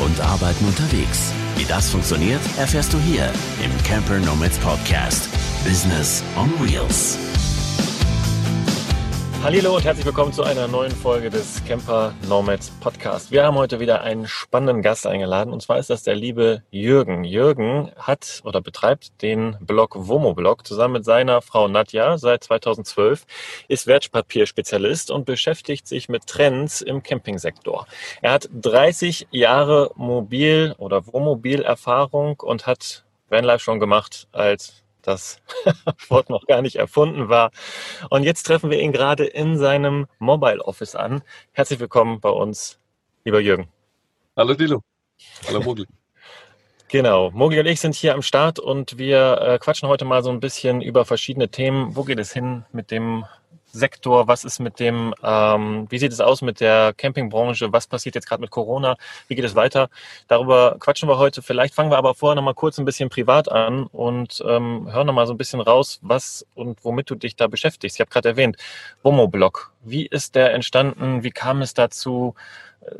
und Arbeiten unterwegs. Wie das funktioniert, erfährst du hier im Camper Nomads Podcast. Business on Wheels. Hallo und herzlich willkommen zu einer neuen Folge des Camper Nomads Podcast. Wir haben heute wieder einen spannenden Gast eingeladen und zwar ist das der liebe Jürgen. Jürgen hat oder betreibt den Blog Womo Blog zusammen mit seiner Frau Nadja seit 2012, ist Wertpapierspezialist und beschäftigt sich mit Trends im Campingsektor. Er hat 30 Jahre Mobil- oder Wohnmobil-Erfahrung und hat Vanlife schon gemacht als das Wort noch gar nicht erfunden war. Und jetzt treffen wir ihn gerade in seinem Mobile Office an. Herzlich willkommen bei uns, lieber Jürgen. Hallo Dilo. Hallo Mogli. Genau, Mogli und ich sind hier am Start und wir äh, quatschen heute mal so ein bisschen über verschiedene Themen. Wo geht es hin mit dem Sektor? Was ist mit dem, ähm, wie sieht es aus mit der Campingbranche? Was passiert jetzt gerade mit Corona? Wie geht es weiter? Darüber quatschen wir heute. Vielleicht fangen wir aber vorher noch mal kurz ein bisschen privat an und ähm, hören noch mal so ein bisschen raus, was und womit du dich da beschäftigst. Ich habe gerade erwähnt, Womo-Blog. Wie ist der entstanden? Wie kam es dazu?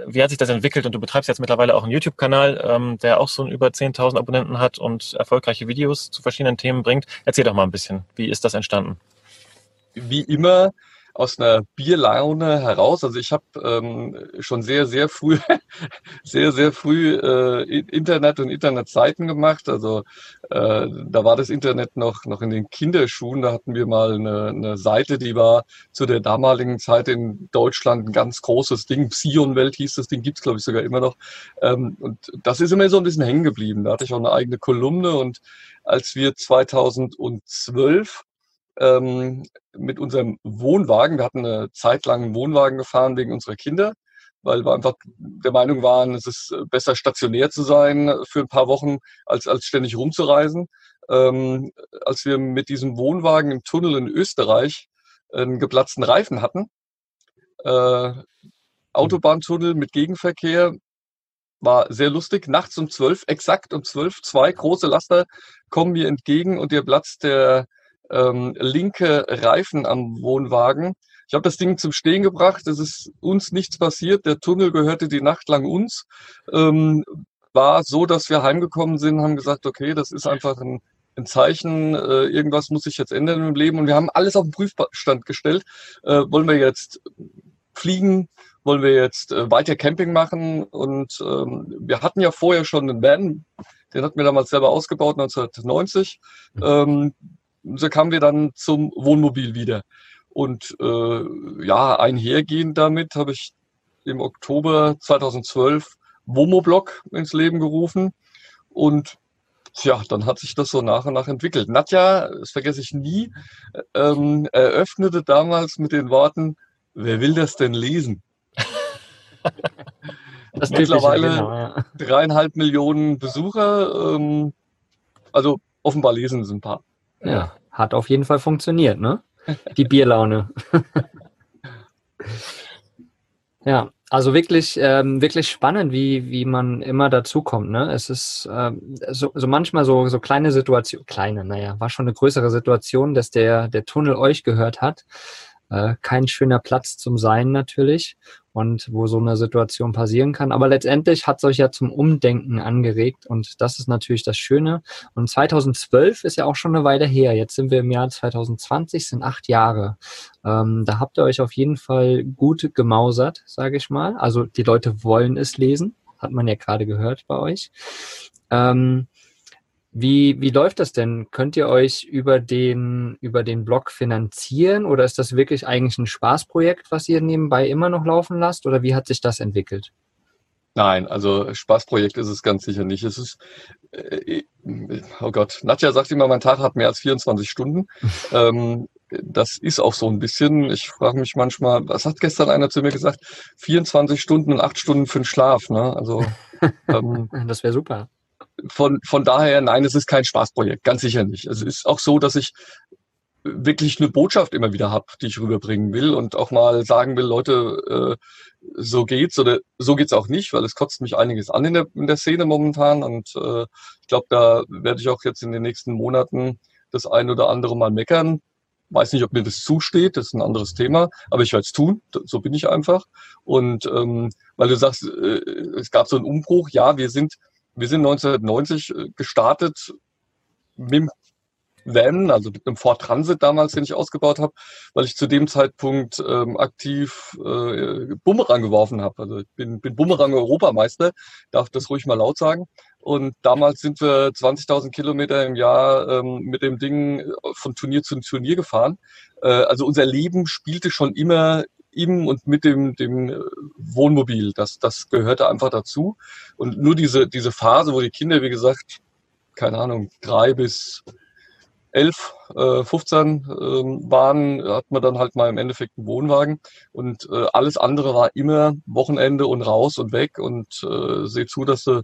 Wie hat sich das entwickelt? Und du betreibst jetzt mittlerweile auch einen YouTube-Kanal, ähm, der auch so über 10.000 Abonnenten hat und erfolgreiche Videos zu verschiedenen Themen bringt. Erzähl doch mal ein bisschen. Wie ist das entstanden? Wie immer aus einer Bierlaune heraus. Also ich habe ähm, schon sehr, sehr früh, sehr, sehr früh äh, Internet und Internetseiten gemacht. Also äh, da war das Internet noch, noch in den Kinderschuhen. Da hatten wir mal eine, eine Seite, die war zu der damaligen Zeit in Deutschland ein ganz großes Ding. Psion-Welt hieß das Ding, gibt's glaube ich sogar immer noch. Ähm, und das ist immer so ein bisschen hängen geblieben. Da hatte ich auch eine eigene Kolumne und als wir 2012 ähm, mit unserem Wohnwagen. Wir hatten eine Zeit lang einen Wohnwagen gefahren wegen unserer Kinder, weil wir einfach der Meinung waren, es ist besser stationär zu sein für ein paar Wochen, als, als ständig rumzureisen. Ähm, als wir mit diesem Wohnwagen im Tunnel in Österreich einen geplatzten Reifen hatten, äh, Autobahntunnel mit Gegenverkehr, war sehr lustig. Nachts um zwölf, exakt um zwölf, zwei große Laster kommen mir entgegen und ihr platzt der ähm, linke Reifen am Wohnwagen. Ich habe das Ding zum Stehen gebracht. Es ist uns nichts passiert. Der Tunnel gehörte die Nacht lang uns. Ähm, war so, dass wir heimgekommen sind, haben gesagt, okay, das ist einfach ein, ein Zeichen, äh, irgendwas muss sich jetzt ändern im Leben. Und wir haben alles auf den Prüfstand gestellt. Äh, wollen wir jetzt fliegen? Wollen wir jetzt äh, weiter Camping machen? Und ähm, wir hatten ja vorher schon einen Van, den hatten wir damals selber ausgebaut, 1990. Ähm, so kamen wir dann zum Wohnmobil wieder. Und äh, ja, einhergehend damit habe ich im Oktober 2012 Womoblog ins Leben gerufen. Und ja, dann hat sich das so nach und nach entwickelt. Nadja, das vergesse ich nie, ähm, eröffnete damals mit den Worten, wer will das denn lesen? das Mittlerweile genau, ja. dreieinhalb Millionen Besucher. Ähm, also offenbar lesen es ein paar. Ja, hat auf jeden Fall funktioniert, ne? Die Bierlaune. ja, also wirklich, ähm, wirklich spannend, wie, wie man immer dazukommt. Ne? Es ist ähm, so, so manchmal so, so kleine Situation, kleine, naja, war schon eine größere Situation, dass der, der Tunnel euch gehört hat. Äh, kein schöner Platz zum Sein natürlich und wo so eine Situation passieren kann. Aber letztendlich hat es euch ja zum Umdenken angeregt und das ist natürlich das Schöne. Und 2012 ist ja auch schon eine Weile her. Jetzt sind wir im Jahr 2020, sind acht Jahre. Ähm, da habt ihr euch auf jeden Fall gut gemausert, sage ich mal. Also die Leute wollen es lesen, hat man ja gerade gehört bei euch. Ähm, wie, wie läuft das denn? Könnt ihr euch über den, über den Blog finanzieren oder ist das wirklich eigentlich ein Spaßprojekt, was ihr nebenbei immer noch laufen lasst oder wie hat sich das entwickelt? Nein, also Spaßprojekt ist es ganz sicher nicht. Es ist, äh, oh Gott, Nadja sagt immer, mein Tag hat mehr als 24 Stunden. ähm, das ist auch so ein bisschen. Ich frage mich manchmal, was hat gestern einer zu mir gesagt? 24 Stunden und 8 Stunden für den Schlaf. Ne? Also ähm, das wäre super von, von daher, nein, es ist kein Spaßprojekt, ganz sicher nicht. Es ist auch so, dass ich wirklich eine Botschaft immer wieder habe, die ich rüberbringen will und auch mal sagen will, Leute, äh, so geht's oder so geht's auch nicht, weil es kotzt mich einiges an in der, in der Szene momentan und äh, ich glaube, da werde ich auch jetzt in den nächsten Monaten das ein oder andere mal meckern. weiß nicht, ob mir das zusteht, das ist ein anderes Thema, aber ich werde es tun, so bin ich einfach. Und ähm, weil du sagst, äh, es gab so einen Umbruch, ja, wir sind, wir sind 1990 äh, gestartet mit dem Van, also mit einem Ford Transit damals, den ich ausgebaut habe, weil ich zu dem Zeitpunkt ähm, aktiv äh, Bumerang geworfen habe. Also ich bin, bin Bumerang-Europameister, darf das ruhig mal laut sagen. Und damals sind wir 20.000 Kilometer im Jahr ähm, mit dem Ding von Turnier zu Turnier gefahren. Äh, also unser Leben spielte schon immer im und mit dem, dem äh, Wohnmobil. Das, das gehörte einfach dazu. Und nur diese, diese Phase, wo die Kinder, wie gesagt, keine Ahnung, drei bis 11, äh, 15 äh, waren, hat man dann halt mal im Endeffekt einen Wohnwagen und äh, alles andere war immer Wochenende und raus und weg und äh, seh zu, dass du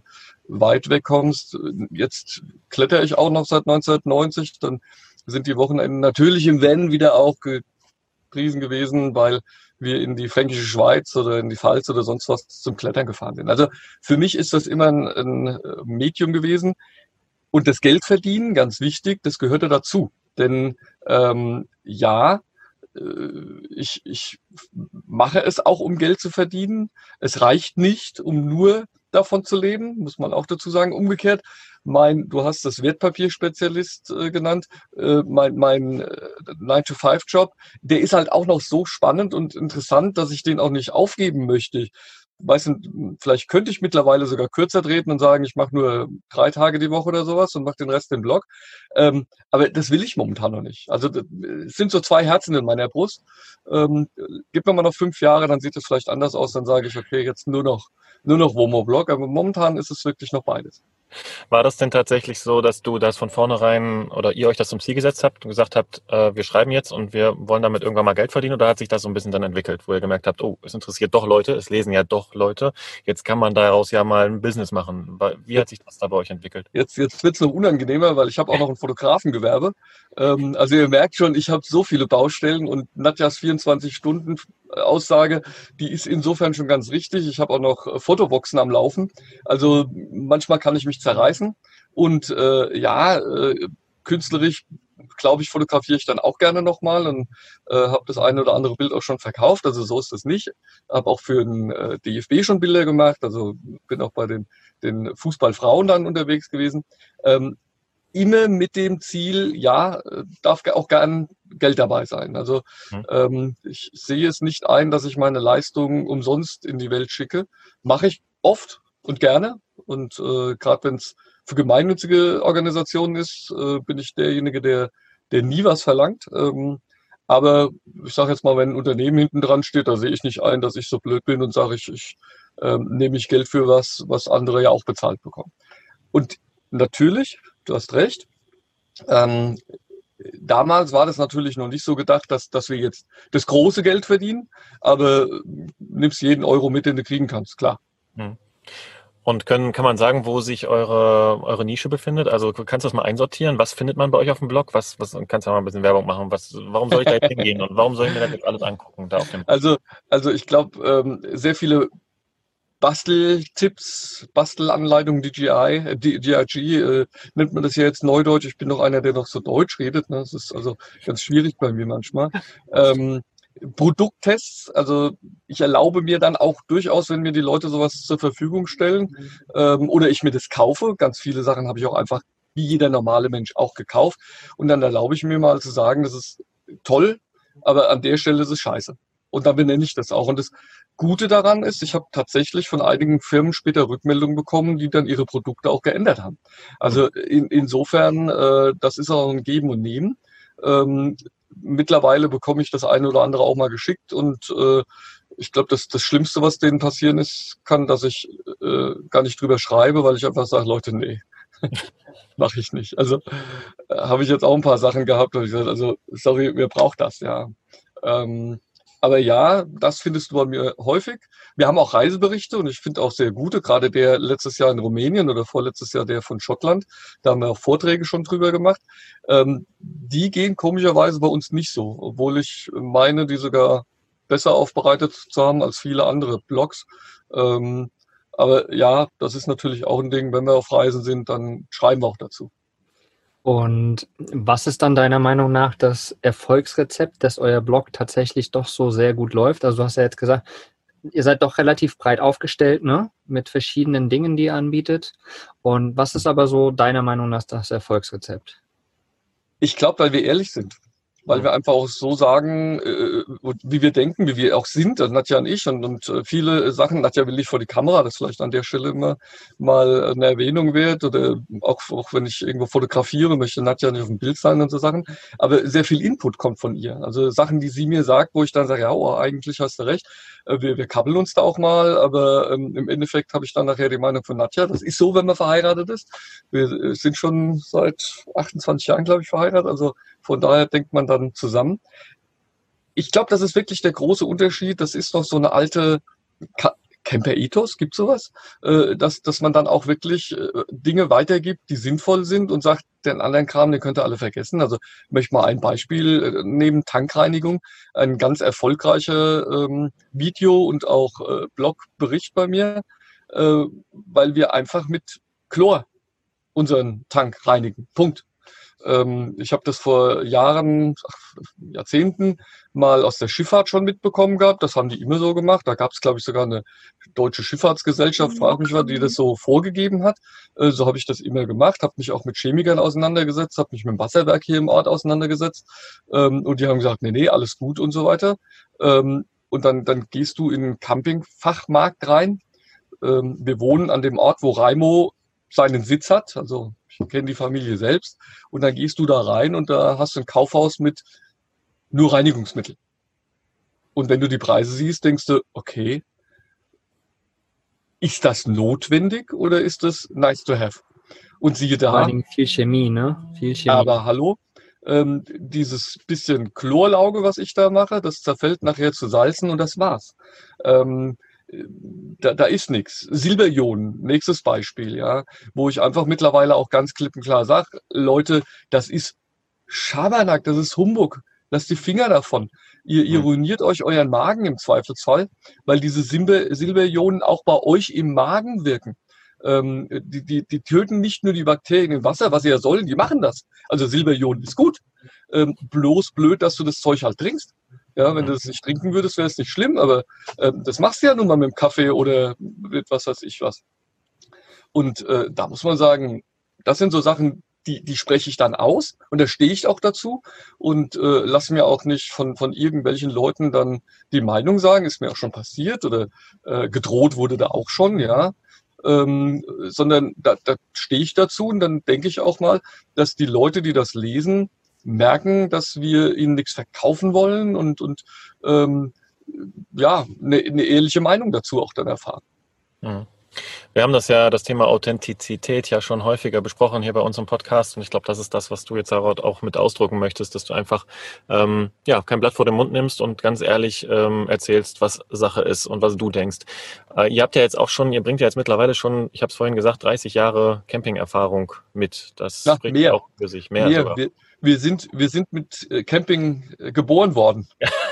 weit weg kommst. Jetzt kletter ich auch noch seit 1990, dann sind die Wochenenden natürlich im Wenn wieder auch gepriesen gewesen, weil wir in die fränkische Schweiz oder in die Pfalz oder sonst was zum Klettern gefahren sind. Also für mich ist das immer ein, ein Medium gewesen, und das Geld verdienen, ganz wichtig, das gehörte dazu. Denn ähm, ja, äh, ich, ich mache es auch, um Geld zu verdienen. Es reicht nicht, um nur davon zu leben, muss man auch dazu sagen. Umgekehrt, mein, du hast das Wertpapierspezialist äh, genannt, äh, mein, mein äh, 9-to-5-Job, der ist halt auch noch so spannend und interessant, dass ich den auch nicht aufgeben möchte weiß nicht, vielleicht könnte ich mittlerweile sogar kürzer treten und sagen, ich mache nur drei Tage die Woche oder sowas und mache den Rest im Blog. Ähm, aber das will ich momentan noch nicht. Also es sind so zwei Herzen in meiner Brust. Ähm, gib mir mal noch fünf Jahre, dann sieht es vielleicht anders aus. Dann sage ich, okay, jetzt nur noch nur noch Womo-Blog. Aber momentan ist es wirklich noch beides. War das denn tatsächlich so, dass du das von vornherein oder ihr euch das zum Ziel gesetzt habt und gesagt habt, äh, wir schreiben jetzt und wir wollen damit irgendwann mal Geld verdienen oder hat sich das so ein bisschen dann entwickelt, wo ihr gemerkt habt, oh, es interessiert doch Leute, es lesen ja doch Leute, jetzt kann man daraus ja mal ein Business machen. Wie hat sich das da bei euch entwickelt? Jetzt, jetzt wird es noch unangenehmer, weil ich habe auch noch ein Fotografengewerbe. Ähm, also ihr merkt schon, ich habe so viele Baustellen und Nadjas 24 Stunden Aussage, die ist insofern schon ganz richtig. Ich habe auch noch äh, Fotoboxen am Laufen. Also manchmal kann ich mich zerreißen. Und äh, ja, äh, künstlerisch, glaube ich, fotografiere ich dann auch gerne nochmal und äh, habe das eine oder andere Bild auch schon verkauft. Also so ist es nicht. Habe auch für den äh, DFB schon Bilder gemacht. Also bin auch bei den, den Fußballfrauen dann unterwegs gewesen. Ähm, immer mit dem Ziel, ja, darf auch gern Geld dabei sein. Also mhm. ähm, ich sehe es nicht ein, dass ich meine Leistungen umsonst in die Welt schicke. Mache ich oft und gerne. Und äh, gerade wenn es für gemeinnützige Organisationen ist, äh, bin ich derjenige, der, der nie was verlangt. Ähm, aber ich sage jetzt mal, wenn ein Unternehmen hinten dran steht, da sehe ich nicht ein, dass ich so blöd bin und sage, ich, ich ähm, nehme ich Geld für was, was andere ja auch bezahlt bekommen. Und natürlich, du hast recht, ähm, damals war das natürlich noch nicht so gedacht, dass, dass wir jetzt das große Geld verdienen, aber nimmst jeden Euro mit, den du kriegen kannst, klar. Hm. Und können, kann man sagen, wo sich eure, eure Nische befindet? Also kannst du das mal einsortieren? Was findet man bei euch auf dem Blog? Was, was kannst du mal ein bisschen Werbung machen? Was, warum soll ich da jetzt hingehen und warum soll ich mir das jetzt alles angucken? Da auf dem also, also ich glaube, ähm, sehr viele Basteltipps, Bastelanleitungen, DJI, DJI, äh, nennt man das ja jetzt Neudeutsch. Ich bin noch einer, der noch so Deutsch redet. Ne? Das ist also ganz schwierig bei mir manchmal. Ähm, Produkttests, also ich erlaube mir dann auch durchaus, wenn mir die Leute sowas zur Verfügung stellen ähm, oder ich mir das kaufe. Ganz viele Sachen habe ich auch einfach wie jeder normale Mensch auch gekauft. Und dann erlaube ich mir mal zu sagen, das ist toll, aber an der Stelle ist es scheiße. Und dann benenne ich das auch. Und das Gute daran ist, ich habe tatsächlich von einigen Firmen später Rückmeldungen bekommen, die dann ihre Produkte auch geändert haben. Also in, insofern, äh, das ist auch ein Geben und Nehmen. Ähm, mittlerweile bekomme ich das eine oder andere auch mal geschickt und äh, ich glaube, das, das Schlimmste, was denen passieren ist, kann, dass ich äh, gar nicht drüber schreibe, weil ich einfach sage, Leute, nee, mache ich nicht. Also äh, habe ich jetzt auch ein paar Sachen gehabt, wo ich gesagt, also sorry, wer braucht das, ja. Ähm, aber ja, das findest du bei mir häufig. Wir haben auch Reiseberichte und ich finde auch sehr gute, gerade der letztes Jahr in Rumänien oder vorletztes Jahr der von Schottland. Da haben wir auch Vorträge schon drüber gemacht. Ähm, die gehen komischerweise bei uns nicht so, obwohl ich meine, die sogar besser aufbereitet zu haben als viele andere Blogs. Ähm, aber ja, das ist natürlich auch ein Ding, wenn wir auf Reisen sind, dann schreiben wir auch dazu. Und was ist dann deiner Meinung nach das Erfolgsrezept, dass euer Blog tatsächlich doch so sehr gut läuft? Also du hast ja jetzt gesagt, ihr seid doch relativ breit aufgestellt, ne? Mit verschiedenen Dingen, die ihr anbietet. Und was ist aber so deiner Meinung nach das Erfolgsrezept? Ich glaube, weil wir ehrlich sind weil wir einfach auch so sagen, äh, wie wir denken, wie wir auch sind, das Nadja und ich. Und, und äh, viele Sachen, Nadja will nicht vor die Kamera, das vielleicht an der Stelle immer mal eine Erwähnung wird oder auch, auch wenn ich irgendwo fotografiere, möchte Nadja nicht auf dem Bild sein und so Sachen, aber sehr viel Input kommt von ihr, also Sachen, die sie mir sagt, wo ich dann sage, ja, oh, eigentlich hast du recht, äh, wir, wir kabbeln uns da auch mal, aber ähm, im Endeffekt habe ich dann nachher die Meinung von Nadja, das ist so, wenn man verheiratet ist, wir äh, sind schon seit 28 Jahren, glaube ich, verheiratet, also von daher denkt man dann zusammen. Ich glaube, das ist wirklich der große Unterschied. Das ist noch so eine alte Camper-Ethos, gibt sowas, äh, dass, dass man dann auch wirklich äh, Dinge weitergibt, die sinnvoll sind und sagt, den anderen Kram, den könnt ihr alle vergessen. Also ich möchte mal ein Beispiel äh, nehmen, Tankreinigung, ein ganz erfolgreicher ähm, Video und auch Blogbericht bei mir, weil wir einfach mit Chlor unseren Tank reinigen. Punkt. Ähm, ich habe das vor Jahren, Jahrzehnten mal aus der Schifffahrt schon mitbekommen gehabt. Das haben die immer so gemacht. Da gab es, glaube ich, sogar eine deutsche Schifffahrtsgesellschaft, frage mich was, die das so vorgegeben hat. Äh, so habe ich das immer gemacht, habe mich auch mit Chemikern auseinandergesetzt, habe mich mit dem Wasserwerk hier im Ort auseinandergesetzt. Ähm, und die haben gesagt, nee, nee, alles gut und so weiter. Ähm, und dann, dann gehst du in den Campingfachmarkt rein. Ähm, wir wohnen an dem Ort, wo Raimo seinen Sitz hat, also ich kenne die Familie selbst. Und dann gehst du da rein und da hast du ein Kaufhaus mit nur Reinigungsmittel. Und wenn du die Preise siehst, denkst du, okay, ist das notwendig oder ist das nice to have? Und siehe da. Vor allem viel Chemie, ne? Viel Chemie. Aber hallo, ähm, dieses bisschen Chlorlauge, was ich da mache, das zerfällt nachher zu Salzen und das war's. Ähm, da, da ist nichts. Silberionen, nächstes Beispiel, ja, wo ich einfach mittlerweile auch ganz klipp und klar sage, Leute, das ist Schabernack, das ist Humbug. Lasst die Finger davon. Ihr, ihr ruiniert euch euren Magen im Zweifelsfall, weil diese Silber, Silberionen auch bei euch im Magen wirken. Ähm, die, die, die töten nicht nur die Bakterien im Wasser, was sie ja sollen, die machen das. Also Silberionen ist gut. Ähm, bloß blöd, dass du das Zeug halt trinkst. Ja, wenn du das nicht trinken würdest, wäre es nicht schlimm, aber äh, das machst du ja nun mal mit dem Kaffee oder mit was weiß ich was. Und äh, da muss man sagen, das sind so Sachen, die, die spreche ich dann aus und da stehe ich auch dazu und äh, lasse mir auch nicht von, von irgendwelchen Leuten dann die Meinung sagen, ist mir auch schon passiert oder äh, gedroht wurde da auch schon, ja. Ähm, sondern da, da stehe ich dazu und dann denke ich auch mal, dass die Leute, die das lesen, merken, dass wir ihnen nichts verkaufen wollen und, und ähm, ja, eine, eine ehrliche Meinung dazu auch dann erfahren. Mhm. Wir haben das ja, das Thema Authentizität ja schon häufiger besprochen hier bei uns im Podcast und ich glaube, das ist das, was du jetzt auch mit ausdrucken möchtest, dass du einfach ähm, ja kein Blatt vor den Mund nimmst und ganz ehrlich ähm, erzählst, was Sache ist und was du denkst. Äh, ihr habt ja jetzt auch schon, ihr bringt ja jetzt mittlerweile schon, ich habe es vorhin gesagt, 30 Jahre Camping-Erfahrung mit. Das ja, spricht mehr. auch für sich. Mehr, mehr. sogar. Wir, wir sind, wir sind mit äh, Camping äh, geboren worden.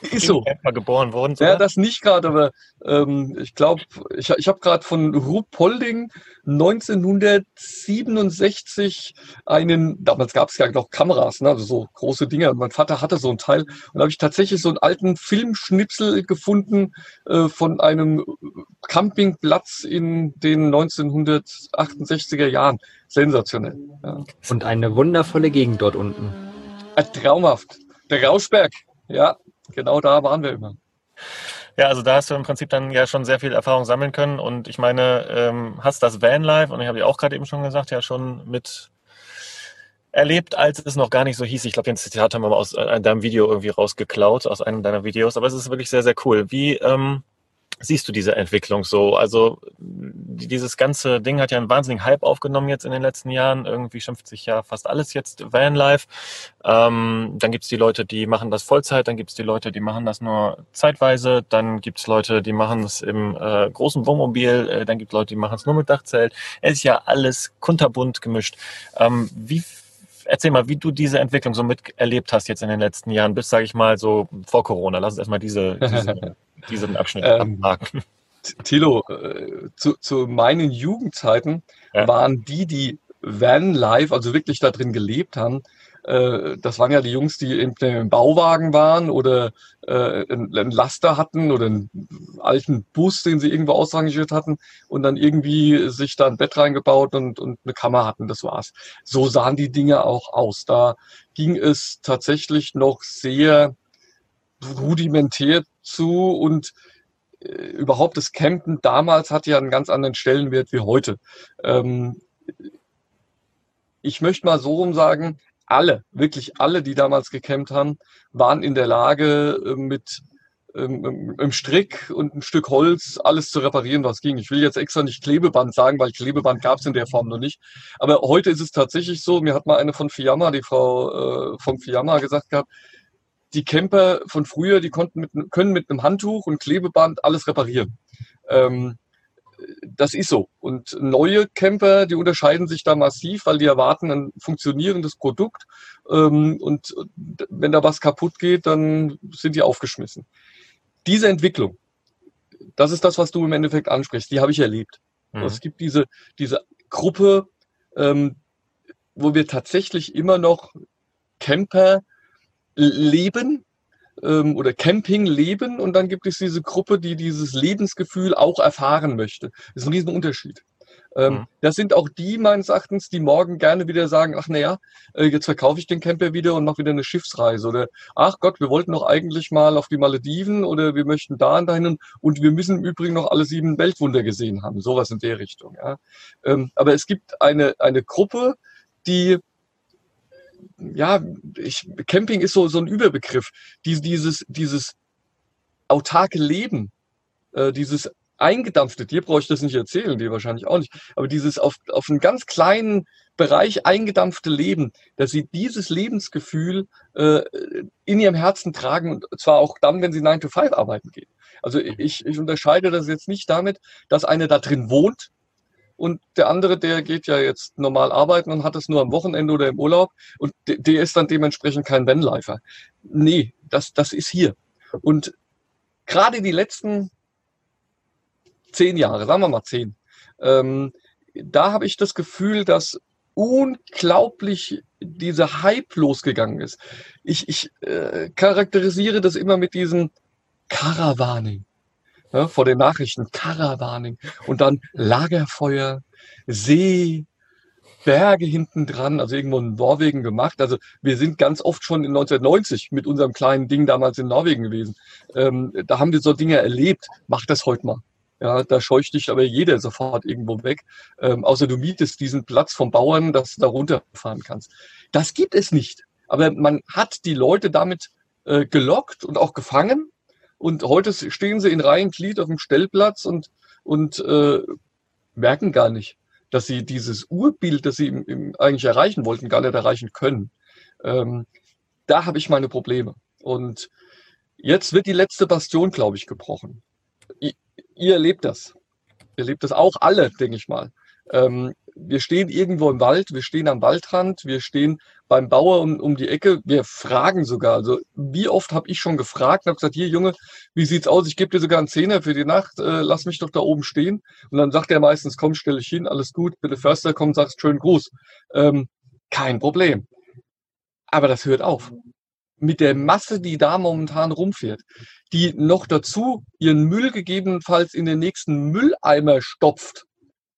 Ist so. Camper geboren worden. Sogar? Ja, das nicht gerade, aber ähm, ich glaube, ich, ich habe gerade von Ruhpolding 1967 einen, damals gab es ja noch Kameras, ne, also so große Dinge. Mein Vater hatte so ein Teil und da habe ich tatsächlich so einen alten Filmschnipsel gefunden äh, von einem Campingplatz in den 1968er Jahren. Sensationell. Ja. Und eine wundervolle Gegend dort unten. Äh, traumhaft. Der Rauschberg, ja, genau da waren wir immer. Ja, also da hast du im Prinzip dann ja schon sehr viel Erfahrung sammeln können und ich meine, ähm, hast das Vanlife und ich habe ja auch gerade eben schon gesagt, ja schon mit erlebt, als es noch gar nicht so hieß. Ich glaube, den Zitat haben wir mal aus äh, deinem Video irgendwie rausgeklaut, aus einem deiner Videos, aber es ist wirklich sehr, sehr cool. Wie, ähm, siehst du diese Entwicklung so? Also dieses ganze Ding hat ja einen wahnsinnigen Hype aufgenommen jetzt in den letzten Jahren. Irgendwie schimpft sich ja fast alles jetzt Vanlife. Ähm, dann gibt's die Leute, die machen das Vollzeit, dann gibt's die Leute, die machen das nur zeitweise, dann gibt's Leute, die machen es im äh, großen Wohnmobil, äh, dann gibt Leute, die machen es nur mit Dachzelt. Es ist ja alles kunterbunt gemischt. Ähm, wie erzähl mal, wie du diese Entwicklung so miterlebt hast jetzt in den letzten Jahren, bis, sage ich mal, so vor Corona. Lass uns erstmal diese, diese diesen Abschnitt ähm, abhaken. Tilo, äh, zu, zu meinen Jugendzeiten ja. waren die, die Van-Life, also wirklich da drin gelebt haben. Äh, das waren ja die Jungs, die im Bauwagen waren oder äh, einen Laster hatten oder einen alten Bus, den sie irgendwo ausrangiert hatten und dann irgendwie sich da ein Bett reingebaut und, und eine Kammer hatten. Das war's. So sahen die Dinge auch aus. Da ging es tatsächlich noch sehr rudimentär zu und äh, überhaupt das Campen damals hatte ja einen ganz anderen Stellenwert wie heute. Ähm, ich möchte mal so rum sagen, alle, wirklich alle, die damals gecampt haben, waren in der Lage, äh, mit ähm, Strick und ein Stück Holz alles zu reparieren, was ging. Ich will jetzt extra nicht Klebeband sagen, weil Klebeband gab es in der Form noch nicht. Aber heute ist es tatsächlich so, mir hat mal eine von Fiamma, die Frau äh, vom Fiamma gesagt gehabt, die Camper von früher, die konnten mit, können mit einem Handtuch und Klebeband alles reparieren. Ähm, das ist so. Und neue Camper, die unterscheiden sich da massiv, weil die erwarten ein funktionierendes Produkt. Ähm, und wenn da was kaputt geht, dann sind die aufgeschmissen. Diese Entwicklung, das ist das, was du im Endeffekt ansprichst, die habe ich erlebt. Mhm. Es gibt diese, diese Gruppe, ähm, wo wir tatsächlich immer noch Camper leben, ähm, oder Camping leben und dann gibt es diese Gruppe, die dieses Lebensgefühl auch erfahren möchte. Das ist ein Riesenunterschied. Ähm, mhm. Das sind auch die meines Erachtens, die morgen gerne wieder sagen, ach naja, äh, jetzt verkaufe ich den Camper wieder und mache wieder eine Schiffsreise oder ach Gott, wir wollten doch eigentlich mal auf die Malediven oder wir möchten da und dahin und wir müssen im Übrigen noch alle sieben Weltwunder gesehen haben, sowas in der Richtung. Ja. Ähm, aber es gibt eine, eine Gruppe, die ja, ich, Camping ist so, so ein Überbegriff. Dies, dieses, dieses autarke Leben, äh, dieses eingedampfte, dir brauche ich das nicht erzählen, dir wahrscheinlich auch nicht, aber dieses auf, auf einen ganz kleinen Bereich eingedampfte Leben, dass sie dieses Lebensgefühl äh, in ihrem Herzen tragen und zwar auch dann, wenn sie 9 to 5 arbeiten gehen. Also ich, ich unterscheide das jetzt nicht damit, dass eine da drin wohnt und der andere, der geht ja jetzt normal arbeiten und hat es nur am Wochenende oder im Urlaub und der ist dann dementsprechend kein Vanlifer. Nee, das, das ist hier. Und gerade die letzten zehn Jahre, sagen wir mal zehn, ähm, da habe ich das Gefühl, dass unglaublich dieser Hype losgegangen ist. Ich, ich äh, charakterisiere das immer mit diesem Caravaning ja, vor den Nachrichten, Caravaning und dann Lagerfeuer, See, Berge hinten dran, also irgendwo in Norwegen gemacht. Also wir sind ganz oft schon in 1990 mit unserem kleinen Ding damals in Norwegen gewesen. Ähm, da haben wir so Dinge erlebt. Mach das heute mal. Ja, da scheucht dich aber jeder sofort irgendwo weg. Ähm, außer du mietest diesen Platz vom Bauern, dass du da runterfahren kannst. Das gibt es nicht. Aber man hat die Leute damit äh, gelockt und auch gefangen und heute stehen sie in Reihenglied auf dem Stellplatz und, und äh, merken gar nicht, dass sie dieses Urbild, das sie im, im eigentlich erreichen wollten, gar nicht erreichen können. Ähm, da habe ich meine Probleme. Und jetzt wird die letzte Bastion, glaube ich, gebrochen. I ihr erlebt das. Ihr erlebt das auch alle, denke ich mal. Ähm, wir stehen irgendwo im Wald, wir stehen am Waldrand, wir stehen beim Bauer um, um die Ecke, wir fragen sogar. Also wie oft habe ich schon gefragt und habe gesagt, hier Junge, wie sieht's aus? Ich gebe dir sogar einen Zehner für die Nacht, äh, lass mich doch da oben stehen. Und dann sagt er meistens, komm, stell dich hin, alles gut, bitte Förster, komm, sagst schönen Gruß. Ähm, kein Problem. Aber das hört auf. Mit der Masse, die da momentan rumfährt, die noch dazu ihren Müll gegebenenfalls in den nächsten Mülleimer stopft.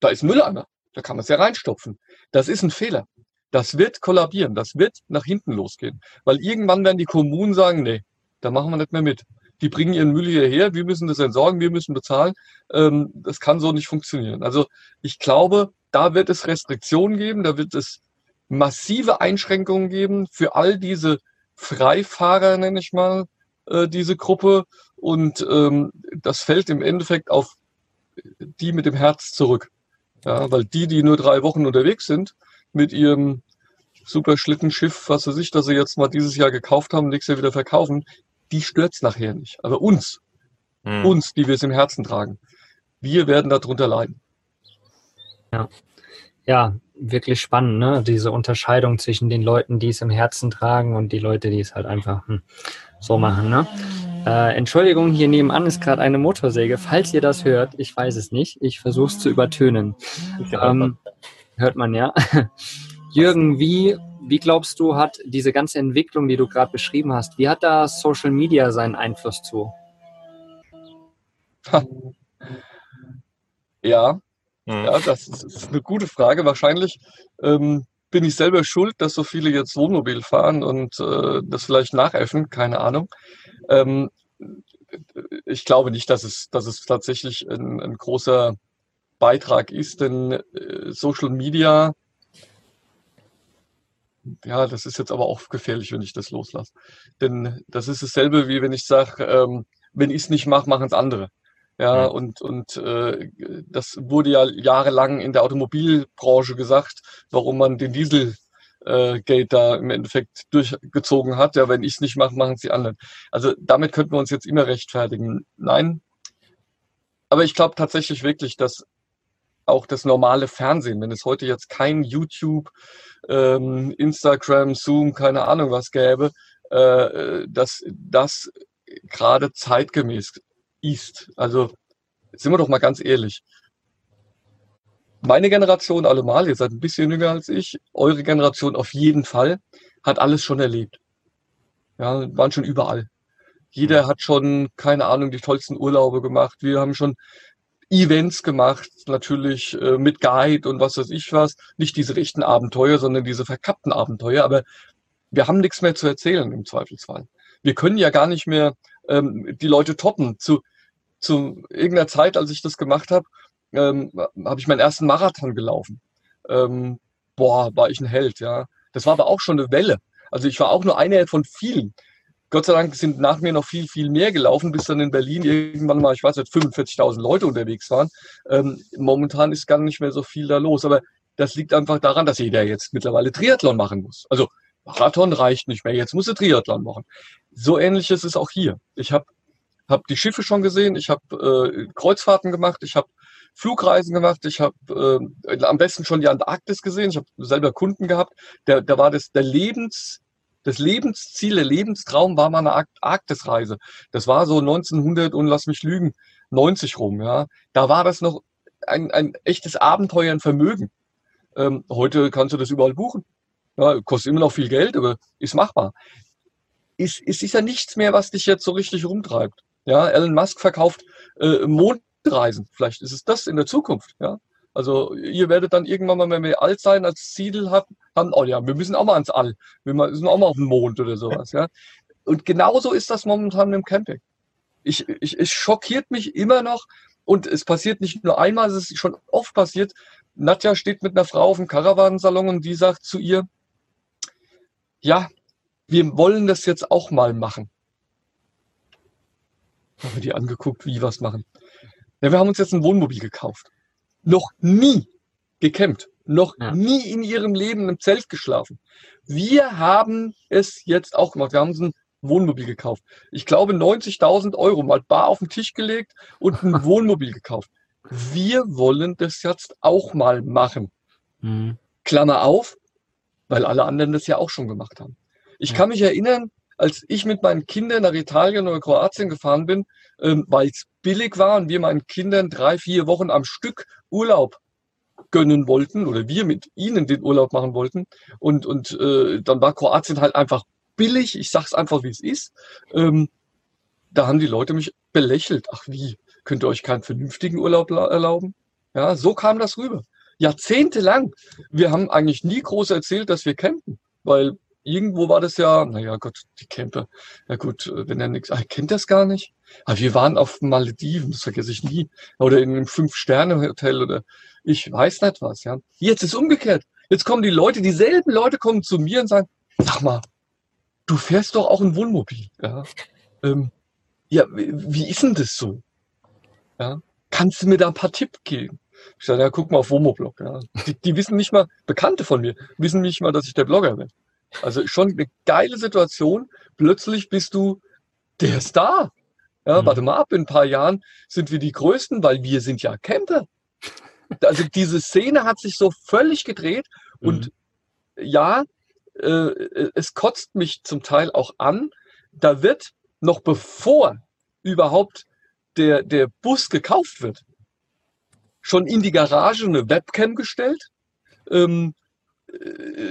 Da ist Mülleimer. Da kann man es ja reinstopfen. Das ist ein Fehler. Das wird kollabieren. Das wird nach hinten losgehen. Weil irgendwann werden die Kommunen sagen, nee, da machen wir nicht mehr mit. Die bringen ihren Müll hierher, wir müssen das entsorgen, wir müssen bezahlen. Ähm, das kann so nicht funktionieren. Also ich glaube, da wird es Restriktionen geben, da wird es massive Einschränkungen geben für all diese Freifahrer, nenne ich mal, äh, diese Gruppe. Und ähm, das fällt im Endeffekt auf die mit dem Herz zurück. Ja, weil die, die nur drei Wochen unterwegs sind, mit ihrem super Schlittenschiff, was sie sich, dass sie jetzt mal dieses Jahr gekauft haben, nächstes Jahr wieder verkaufen, die stört's nachher nicht. Aber uns, hm. uns, die wir es im Herzen tragen, wir werden darunter leiden. Ja. Ja, wirklich spannend, ne? Diese Unterscheidung zwischen den Leuten, die es im Herzen tragen und die Leute, die es halt einfach hm, so machen, ne? Äh, Entschuldigung, hier nebenan ist gerade eine Motorsäge. Falls ihr das hört, ich weiß es nicht. Ich versuche es zu übertönen. Ähm, hört man ja. Jürgen, wie, wie glaubst du, hat diese ganze Entwicklung, die du gerade beschrieben hast, wie hat da Social Media seinen Einfluss zu? Ja, mhm. ja, das ist eine gute Frage. Wahrscheinlich ähm, bin ich selber schuld, dass so viele jetzt Wohnmobil fahren und äh, das vielleicht nachäffen, keine Ahnung. Ähm, ich glaube nicht, dass es, dass es tatsächlich ein, ein großer Beitrag ist, denn äh, Social Media, ja, das ist jetzt aber auch gefährlich, wenn ich das loslasse. Denn das ist dasselbe, wie wenn ich sage, ähm, wenn ich es nicht mache, machen es andere. Ja, und, und äh, das wurde ja jahrelang in der Automobilbranche gesagt, warum man den Diesel äh, Geld da im Endeffekt durchgezogen hat. Ja, wenn ich es nicht mache, machen es die anderen. Also damit könnten wir uns jetzt immer rechtfertigen. Nein. Aber ich glaube tatsächlich wirklich, dass auch das normale Fernsehen, wenn es heute jetzt kein YouTube, ähm, Instagram, Zoom, keine Ahnung was gäbe, äh, dass das gerade zeitgemäß ist. Also sind wir doch mal ganz ehrlich. Meine Generation allemal, ihr seid ein bisschen jünger als ich, eure Generation auf jeden Fall, hat alles schon erlebt. Ja, waren schon überall. Jeder hat schon, keine Ahnung, die tollsten Urlaube gemacht. Wir haben schon Events gemacht, natürlich äh, mit Guide und was weiß ich was. Nicht diese rechten Abenteuer, sondern diese verkappten Abenteuer. Aber wir haben nichts mehr zu erzählen im Zweifelsfall. Wir können ja gar nicht mehr ähm, die Leute toppen. Zu, zu irgendeiner Zeit, als ich das gemacht habe, ähm, habe ich meinen ersten Marathon gelaufen. Ähm, boah, war ich ein Held, ja. Das war aber auch schon eine Welle. Also ich war auch nur einer von vielen. Gott sei Dank sind nach mir noch viel, viel mehr gelaufen, bis dann in Berlin irgendwann mal, ich weiß nicht, 45.000 Leute unterwegs waren. Ähm, momentan ist gar nicht mehr so viel da los. Aber das liegt einfach daran, dass jeder jetzt mittlerweile Triathlon machen muss. Also Marathon reicht nicht mehr, jetzt muss er Triathlon machen. So ähnlich ist es auch hier. Ich habe hab die Schiffe schon gesehen, ich habe äh, Kreuzfahrten gemacht, ich habe Flugreisen gemacht, ich habe äh, am besten schon die Antarktis gesehen, ich habe selber Kunden gehabt, da, da war das der Lebens, das Lebensziel, der Lebenstraum war mal eine Arktisreise. Das war so 1900 und lass mich lügen, 90 rum, ja. Da war das noch ein, ein echtes Abenteuer, ein Vermögen. Ähm, heute kannst du das überall buchen. Ja, kostet immer noch viel Geld, aber ist machbar. Ist, ist, ist ja nichts mehr, was dich jetzt so richtig rumtreibt. Ja, Elon Musk verkauft äh, Mond Reisen. Vielleicht ist es das in der Zukunft. Ja? Also ihr werdet dann irgendwann mal, wenn wir alt sein, als Ziel haben, haben, oh ja, wir müssen auch mal ans All. Wir müssen auch mal auf den Mond oder sowas. Ja? Und genauso ist das momentan im Camping. Ich, ich, es schockiert mich immer noch und es passiert nicht nur einmal, es ist schon oft passiert. Nadja steht mit einer Frau auf dem Karawanensalon und die sagt zu ihr, ja, wir wollen das jetzt auch mal machen. Haben wir die angeguckt, wie was machen. Ja, wir haben uns jetzt ein Wohnmobil gekauft. Noch nie gecampt. Noch ja. nie in ihrem Leben im Zelt geschlafen. Wir haben es jetzt auch gemacht. Wir haben uns ein Wohnmobil gekauft. Ich glaube 90.000 Euro mal bar auf den Tisch gelegt und ein Wohnmobil gekauft. Wir wollen das jetzt auch mal machen. Mhm. Klammer auf, weil alle anderen das ja auch schon gemacht haben. Ich kann mich erinnern, als ich mit meinen Kindern nach Italien oder Kroatien gefahren bin, ähm, weil es billig war und wir meinen Kindern drei, vier Wochen am Stück Urlaub gönnen wollten oder wir mit ihnen den Urlaub machen wollten. Und, und äh, dann war Kroatien halt einfach billig. Ich sag's einfach, wie es ist. Ähm, da haben die Leute mich belächelt. Ach wie, könnt ihr euch keinen vernünftigen Urlaub erlauben? Ja, so kam das rüber. Jahrzehntelang. Wir haben eigentlich nie groß erzählt, dass wir campen, weil irgendwo war das ja, naja Gott, die Camper. Ja gut, äh, wenn er nichts, ah, kennt das gar nicht. Aber wir waren auf Malediven, das vergesse ich nie. Oder in einem Fünf-Sterne-Hotel oder ich weiß nicht was, ja. Jetzt ist umgekehrt. Jetzt kommen die Leute, dieselben Leute kommen zu mir und sagen, sag mal, du fährst doch auch ein Wohnmobil, ja. Ähm, ja, wie ist denn das so? Ja. Kannst du mir da ein paar Tipps geben? Ich sage, ja, guck mal auf Womoblog. Ja. Die, die wissen nicht mal, Bekannte von mir, wissen nicht mal, dass ich der Blogger bin. Also schon eine geile Situation. Plötzlich bist du der Star. Ja, mhm. warte mal ab, in ein paar Jahren sind wir die Größten, weil wir sind ja Camper. Also diese Szene hat sich so völlig gedreht und mhm. ja, äh, es kotzt mich zum Teil auch an. Da wird noch bevor überhaupt der, der Bus gekauft wird, schon in die Garage eine Webcam gestellt Ähm, äh,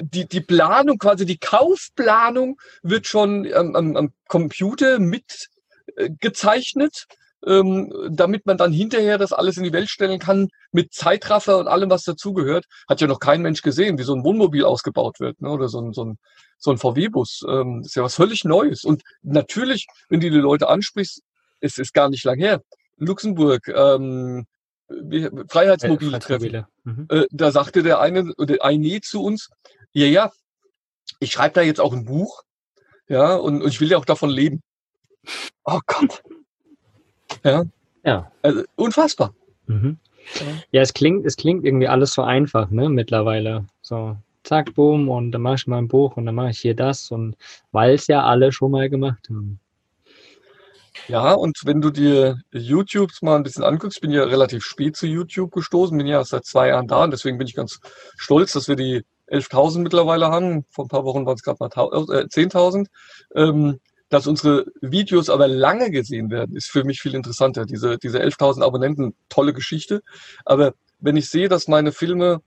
die, die Planung, quasi die Kaufplanung wird schon am, am, am Computer mitgezeichnet, äh, ähm, damit man dann hinterher das alles in die Welt stellen kann mit Zeitraffer und allem, was dazugehört. Hat ja noch kein Mensch gesehen, wie so ein Wohnmobil ausgebaut wird ne? oder so ein, so ein, so ein VW-Bus. Ähm, ist ja was völlig Neues. Und natürlich, wenn du die Leute ansprichst, es ist gar nicht lang her. Luxemburg, ähm, Freiheitsmobil-Treffen. Mhm. Äh, da sagte der eine oder eine zu uns, ja, ja, ich schreibe da jetzt auch ein Buch, ja, und, und ich will ja auch davon leben. Oh Gott. Ja. Ja. Also, unfassbar. Mhm. Ja, es klingt, es klingt irgendwie alles so einfach, ne, mittlerweile. So, zack, boom, und dann mache ich mal ein Buch und dann mache ich hier das und weil es ja alle schon mal gemacht haben. Ja, und wenn du dir YouTube mal ein bisschen anguckst, ich bin ja relativ spät zu YouTube gestoßen, bin ja seit zwei Jahren da und deswegen bin ich ganz stolz, dass wir die 11.000 mittlerweile haben. Vor ein paar Wochen waren es gerade mal äh, 10.000. Ähm, dass unsere Videos aber lange gesehen werden, ist für mich viel interessanter. Diese, diese 11.000 Abonnenten, tolle Geschichte. Aber wenn ich sehe, dass meine Filme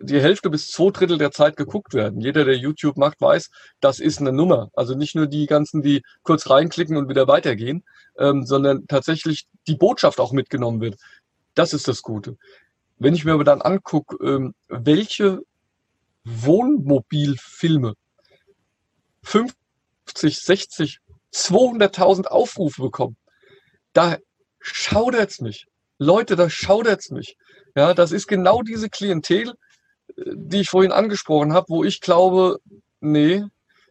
die Hälfte bis zwei Drittel der Zeit geguckt werden. Jeder, der YouTube macht, weiß, das ist eine Nummer. Also nicht nur die ganzen, die kurz reinklicken und wieder weitergehen, ähm, sondern tatsächlich die Botschaft auch mitgenommen wird. Das ist das Gute. Wenn ich mir aber dann angucke, ähm, welche Wohnmobilfilme 50, 60, 200.000 Aufrufe bekommen, da schaudert's mich. Leute, da schaudert's mich. Ja, das ist genau diese Klientel, die ich vorhin angesprochen habe, wo ich glaube, nee,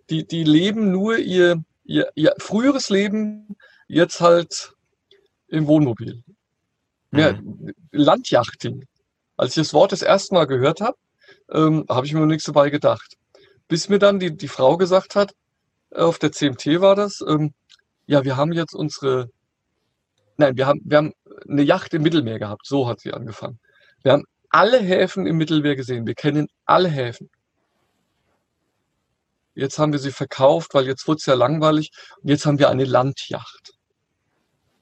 die, die leben nur ihr, ihr, ihr früheres Leben jetzt halt im Wohnmobil. Mhm. Ja, Landjachting. Als ich das Wort das erste Mal gehört habe, ähm, habe ich mir noch nichts dabei gedacht. Bis mir dann die, die Frau gesagt hat, auf der CMT war das, ähm, ja, wir haben jetzt unsere Nein, wir haben, wir haben eine Yacht im Mittelmeer gehabt. So hat sie angefangen. Wir haben alle Häfen im Mittelmeer gesehen. Wir kennen alle Häfen. Jetzt haben wir sie verkauft, weil jetzt wurde es ja langweilig. Und jetzt haben wir eine Landjacht.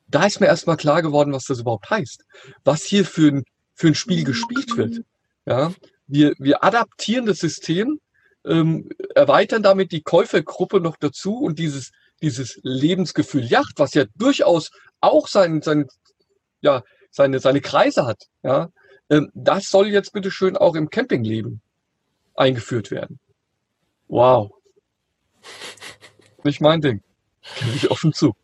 Da ist mir erstmal klar geworden, was das überhaupt heißt. Was hier für ein, für ein Spiel gespielt wird. Ja, wir, wir adaptieren das System, ähm, erweitern damit die Käufergruppe noch dazu und dieses, dieses Lebensgefühl Yacht, was ja durchaus auch sein, sein, ja, seine, seine Kreise hat, ja, das soll jetzt bitte schön auch im Campingleben eingeführt werden. Wow. Nicht mein Ding. Gebe ich offen zu.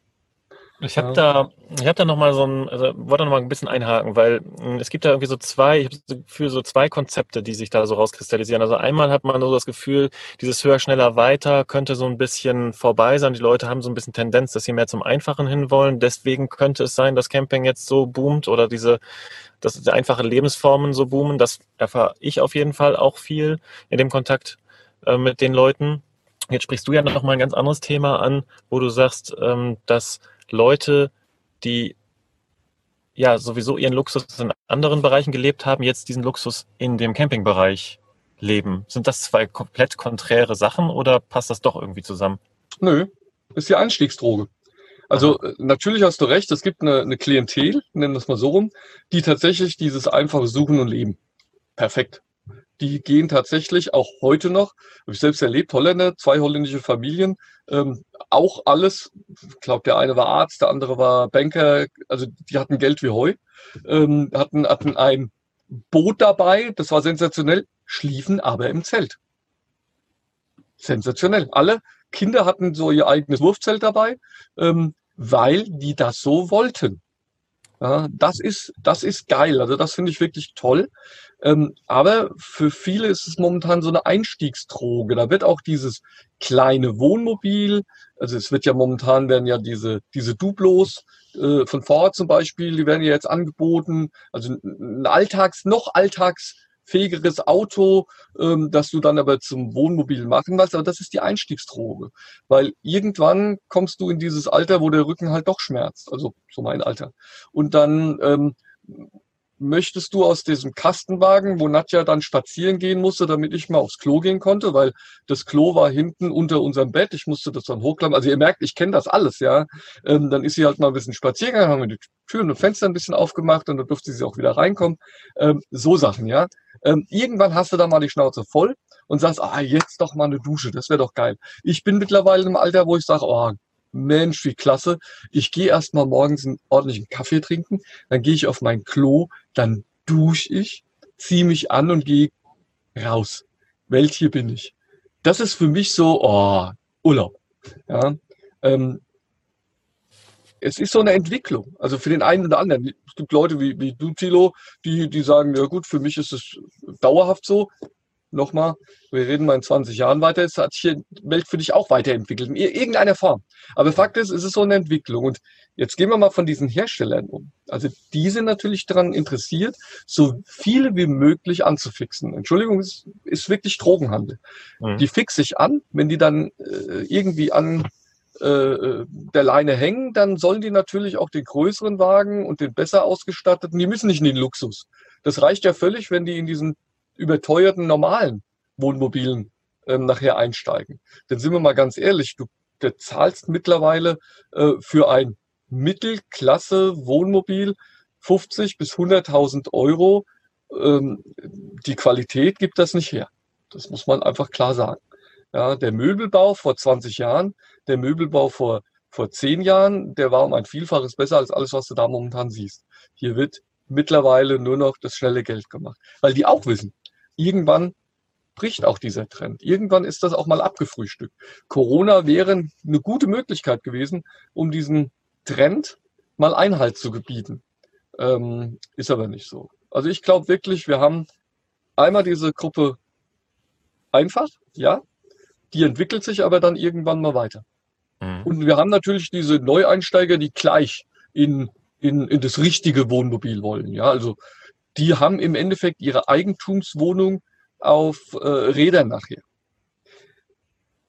Ich habe da, ich habe da noch mal so ein, also wollte noch mal ein bisschen einhaken, weil hm, es gibt da irgendwie so zwei, ich habe das Gefühl, so zwei Konzepte, die sich da so rauskristallisieren. Also einmal hat man so das Gefühl, dieses höher, schneller, weiter könnte so ein bisschen vorbei sein. Die Leute haben so ein bisschen Tendenz, dass sie mehr zum Einfachen hinwollen. Deswegen könnte es sein, dass Camping jetzt so boomt oder diese, dass die einfache Lebensformen so boomen. Das erfahre ich auf jeden Fall auch viel in dem Kontakt äh, mit den Leuten. Jetzt sprichst du ja noch mal ein ganz anderes Thema an, wo du sagst, ähm, dass Leute, die ja sowieso ihren Luxus in anderen Bereichen gelebt haben, jetzt diesen Luxus in dem Campingbereich leben. Sind das zwei komplett konträre Sachen oder passt das doch irgendwie zusammen? Nö, ist die Einstiegsdroge. Also Aha. Äh, natürlich hast du recht, es gibt eine, eine Klientel, nennen wir es mal so rum, die tatsächlich dieses einfache Suchen und Leben. Perfekt die gehen tatsächlich auch heute noch, habe ich selbst erlebt, Holländer, zwei holländische Familien, ähm, auch alles, ich glaube, der eine war Arzt, der andere war Banker, also die hatten Geld wie Heu, ähm, hatten, hatten ein Boot dabei, das war sensationell, schliefen aber im Zelt. Sensationell. Alle Kinder hatten so ihr eigenes Wurfzelt dabei, ähm, weil die das so wollten. Ja, das ist, das ist geil. Also das finde ich wirklich toll. Ähm, aber für viele ist es momentan so eine Einstiegsdroge. Da wird auch dieses kleine Wohnmobil, also es wird ja momentan werden ja diese, diese Duplos äh, von Ford zum Beispiel, die werden ja jetzt angeboten. Also ein Alltags, noch Alltags fähigeres Auto, ähm, das du dann aber zum Wohnmobil machen willst. Aber das ist die Einstiegsdroge. Weil irgendwann kommst du in dieses Alter, wo der Rücken halt doch schmerzt. Also so mein Alter. Und dann ähm, möchtest du aus diesem Kastenwagen, wo Nadja dann spazieren gehen musste, damit ich mal aufs Klo gehen konnte, weil das Klo war hinten unter unserem Bett. Ich musste das dann hochklappen. Also ihr merkt, ich kenne das alles, ja. Ähm, dann ist sie halt mal ein bisschen spazieren gegangen, haben wir die Türen und Fenster ein bisschen aufgemacht und dann durfte sie auch wieder reinkommen. Ähm, so Sachen, ja. Ähm, irgendwann hast du da mal die Schnauze voll und sagst, ah, jetzt doch mal eine Dusche, das wäre doch geil. Ich bin mittlerweile im Alter, wo ich sage, oh, Mensch, wie klasse. Ich gehe erstmal morgens einen ordentlichen Kaffee trinken, dann gehe ich auf mein Klo, dann dusche ich, ziehe mich an und gehe raus. Welche bin ich? Das ist für mich so, oh, Urlaub. Ja, ähm, es ist so eine Entwicklung. Also für den einen oder anderen. Es gibt Leute wie, wie du, Tilo, die, die sagen, ja gut, für mich ist es dauerhaft so nochmal, wir reden mal in 20 Jahren weiter, es hat sich die Welt für dich auch weiterentwickelt, in irgendeiner Form. Aber Fakt ist, es ist so eine Entwicklung. Und jetzt gehen wir mal von diesen Herstellern um. Also die sind natürlich daran interessiert, so viele wie möglich anzufixen. Entschuldigung, es ist wirklich Drogenhandel. Mhm. Die fix sich an, wenn die dann äh, irgendwie an äh, der Leine hängen, dann sollen die natürlich auch den größeren Wagen und den besser ausgestatteten, die müssen nicht in den Luxus. Das reicht ja völlig, wenn die in diesen überteuerten normalen Wohnmobilen ähm, nachher einsteigen. Denn sind wir mal ganz ehrlich, du, zahlst mittlerweile äh, für ein Mittelklasse Wohnmobil 50 bis 100.000 Euro. Ähm, die Qualität gibt das nicht her. Das muss man einfach klar sagen. Ja, der Möbelbau vor 20 Jahren, der Möbelbau vor, vor 10 Jahren, der war um ein Vielfaches besser als alles, was du da momentan siehst. Hier wird mittlerweile nur noch das schnelle Geld gemacht, weil die auch wissen, irgendwann bricht auch dieser Trend. Irgendwann ist das auch mal abgefrühstückt. Corona wäre eine gute Möglichkeit gewesen, um diesen Trend mal Einhalt zu gebieten. Ähm, ist aber nicht so. Also ich glaube wirklich, wir haben einmal diese Gruppe einfach, ja, die entwickelt sich aber dann irgendwann mal weiter. Mhm. Und wir haben natürlich diese Neueinsteiger, die gleich in, in, in das richtige Wohnmobil wollen. Ja, also die haben im Endeffekt ihre Eigentumswohnung auf äh, Rädern nachher.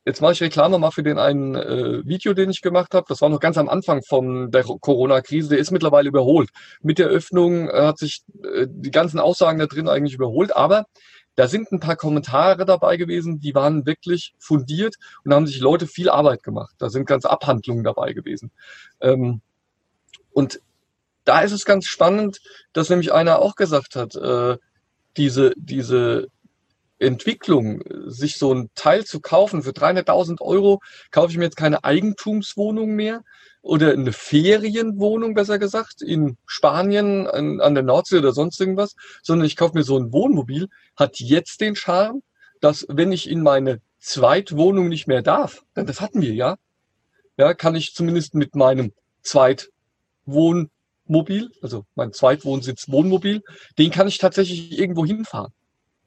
Jetzt mache ich Reklame mal für den einen äh, Video, den ich gemacht habe. Das war noch ganz am Anfang von der Corona-Krise. Der ist mittlerweile überholt. Mit der Öffnung äh, hat sich äh, die ganzen Aussagen da drin eigentlich überholt. Aber da sind ein paar Kommentare dabei gewesen, die waren wirklich fundiert und da haben sich Leute viel Arbeit gemacht. Da sind ganze Abhandlungen dabei gewesen. Ähm, und da ist es ganz spannend, dass nämlich einer auch gesagt hat, äh, diese, diese Entwicklung, sich so ein Teil zu kaufen für 300.000 Euro, kaufe ich mir jetzt keine Eigentumswohnung mehr oder eine Ferienwohnung, besser gesagt, in Spanien, an, an der Nordsee oder sonst irgendwas, sondern ich kaufe mir so ein Wohnmobil, hat jetzt den Charme, dass wenn ich in meine Zweitwohnung nicht mehr darf, denn das hatten wir ja, ja, kann ich zumindest mit meinem Zweitwohn Mobil, also mein Zweitwohnsitz Wohnmobil, den kann ich tatsächlich irgendwo hinfahren.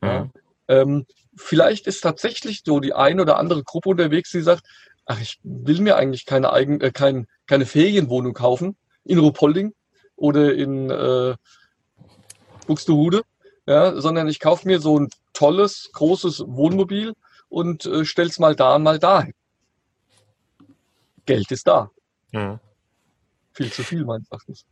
Mhm. Ähm, vielleicht ist tatsächlich so die eine oder andere Gruppe unterwegs, die sagt, ach, ich will mir eigentlich keine eigen, äh, kein, keine Ferienwohnung kaufen in Ruhpolding oder in äh, Buxtehude, ja, sondern ich kaufe mir so ein tolles, großes Wohnmobil und äh, stell's mal da, mal dahin. Geld ist da. Mhm. Viel zu viel, meines Erachtens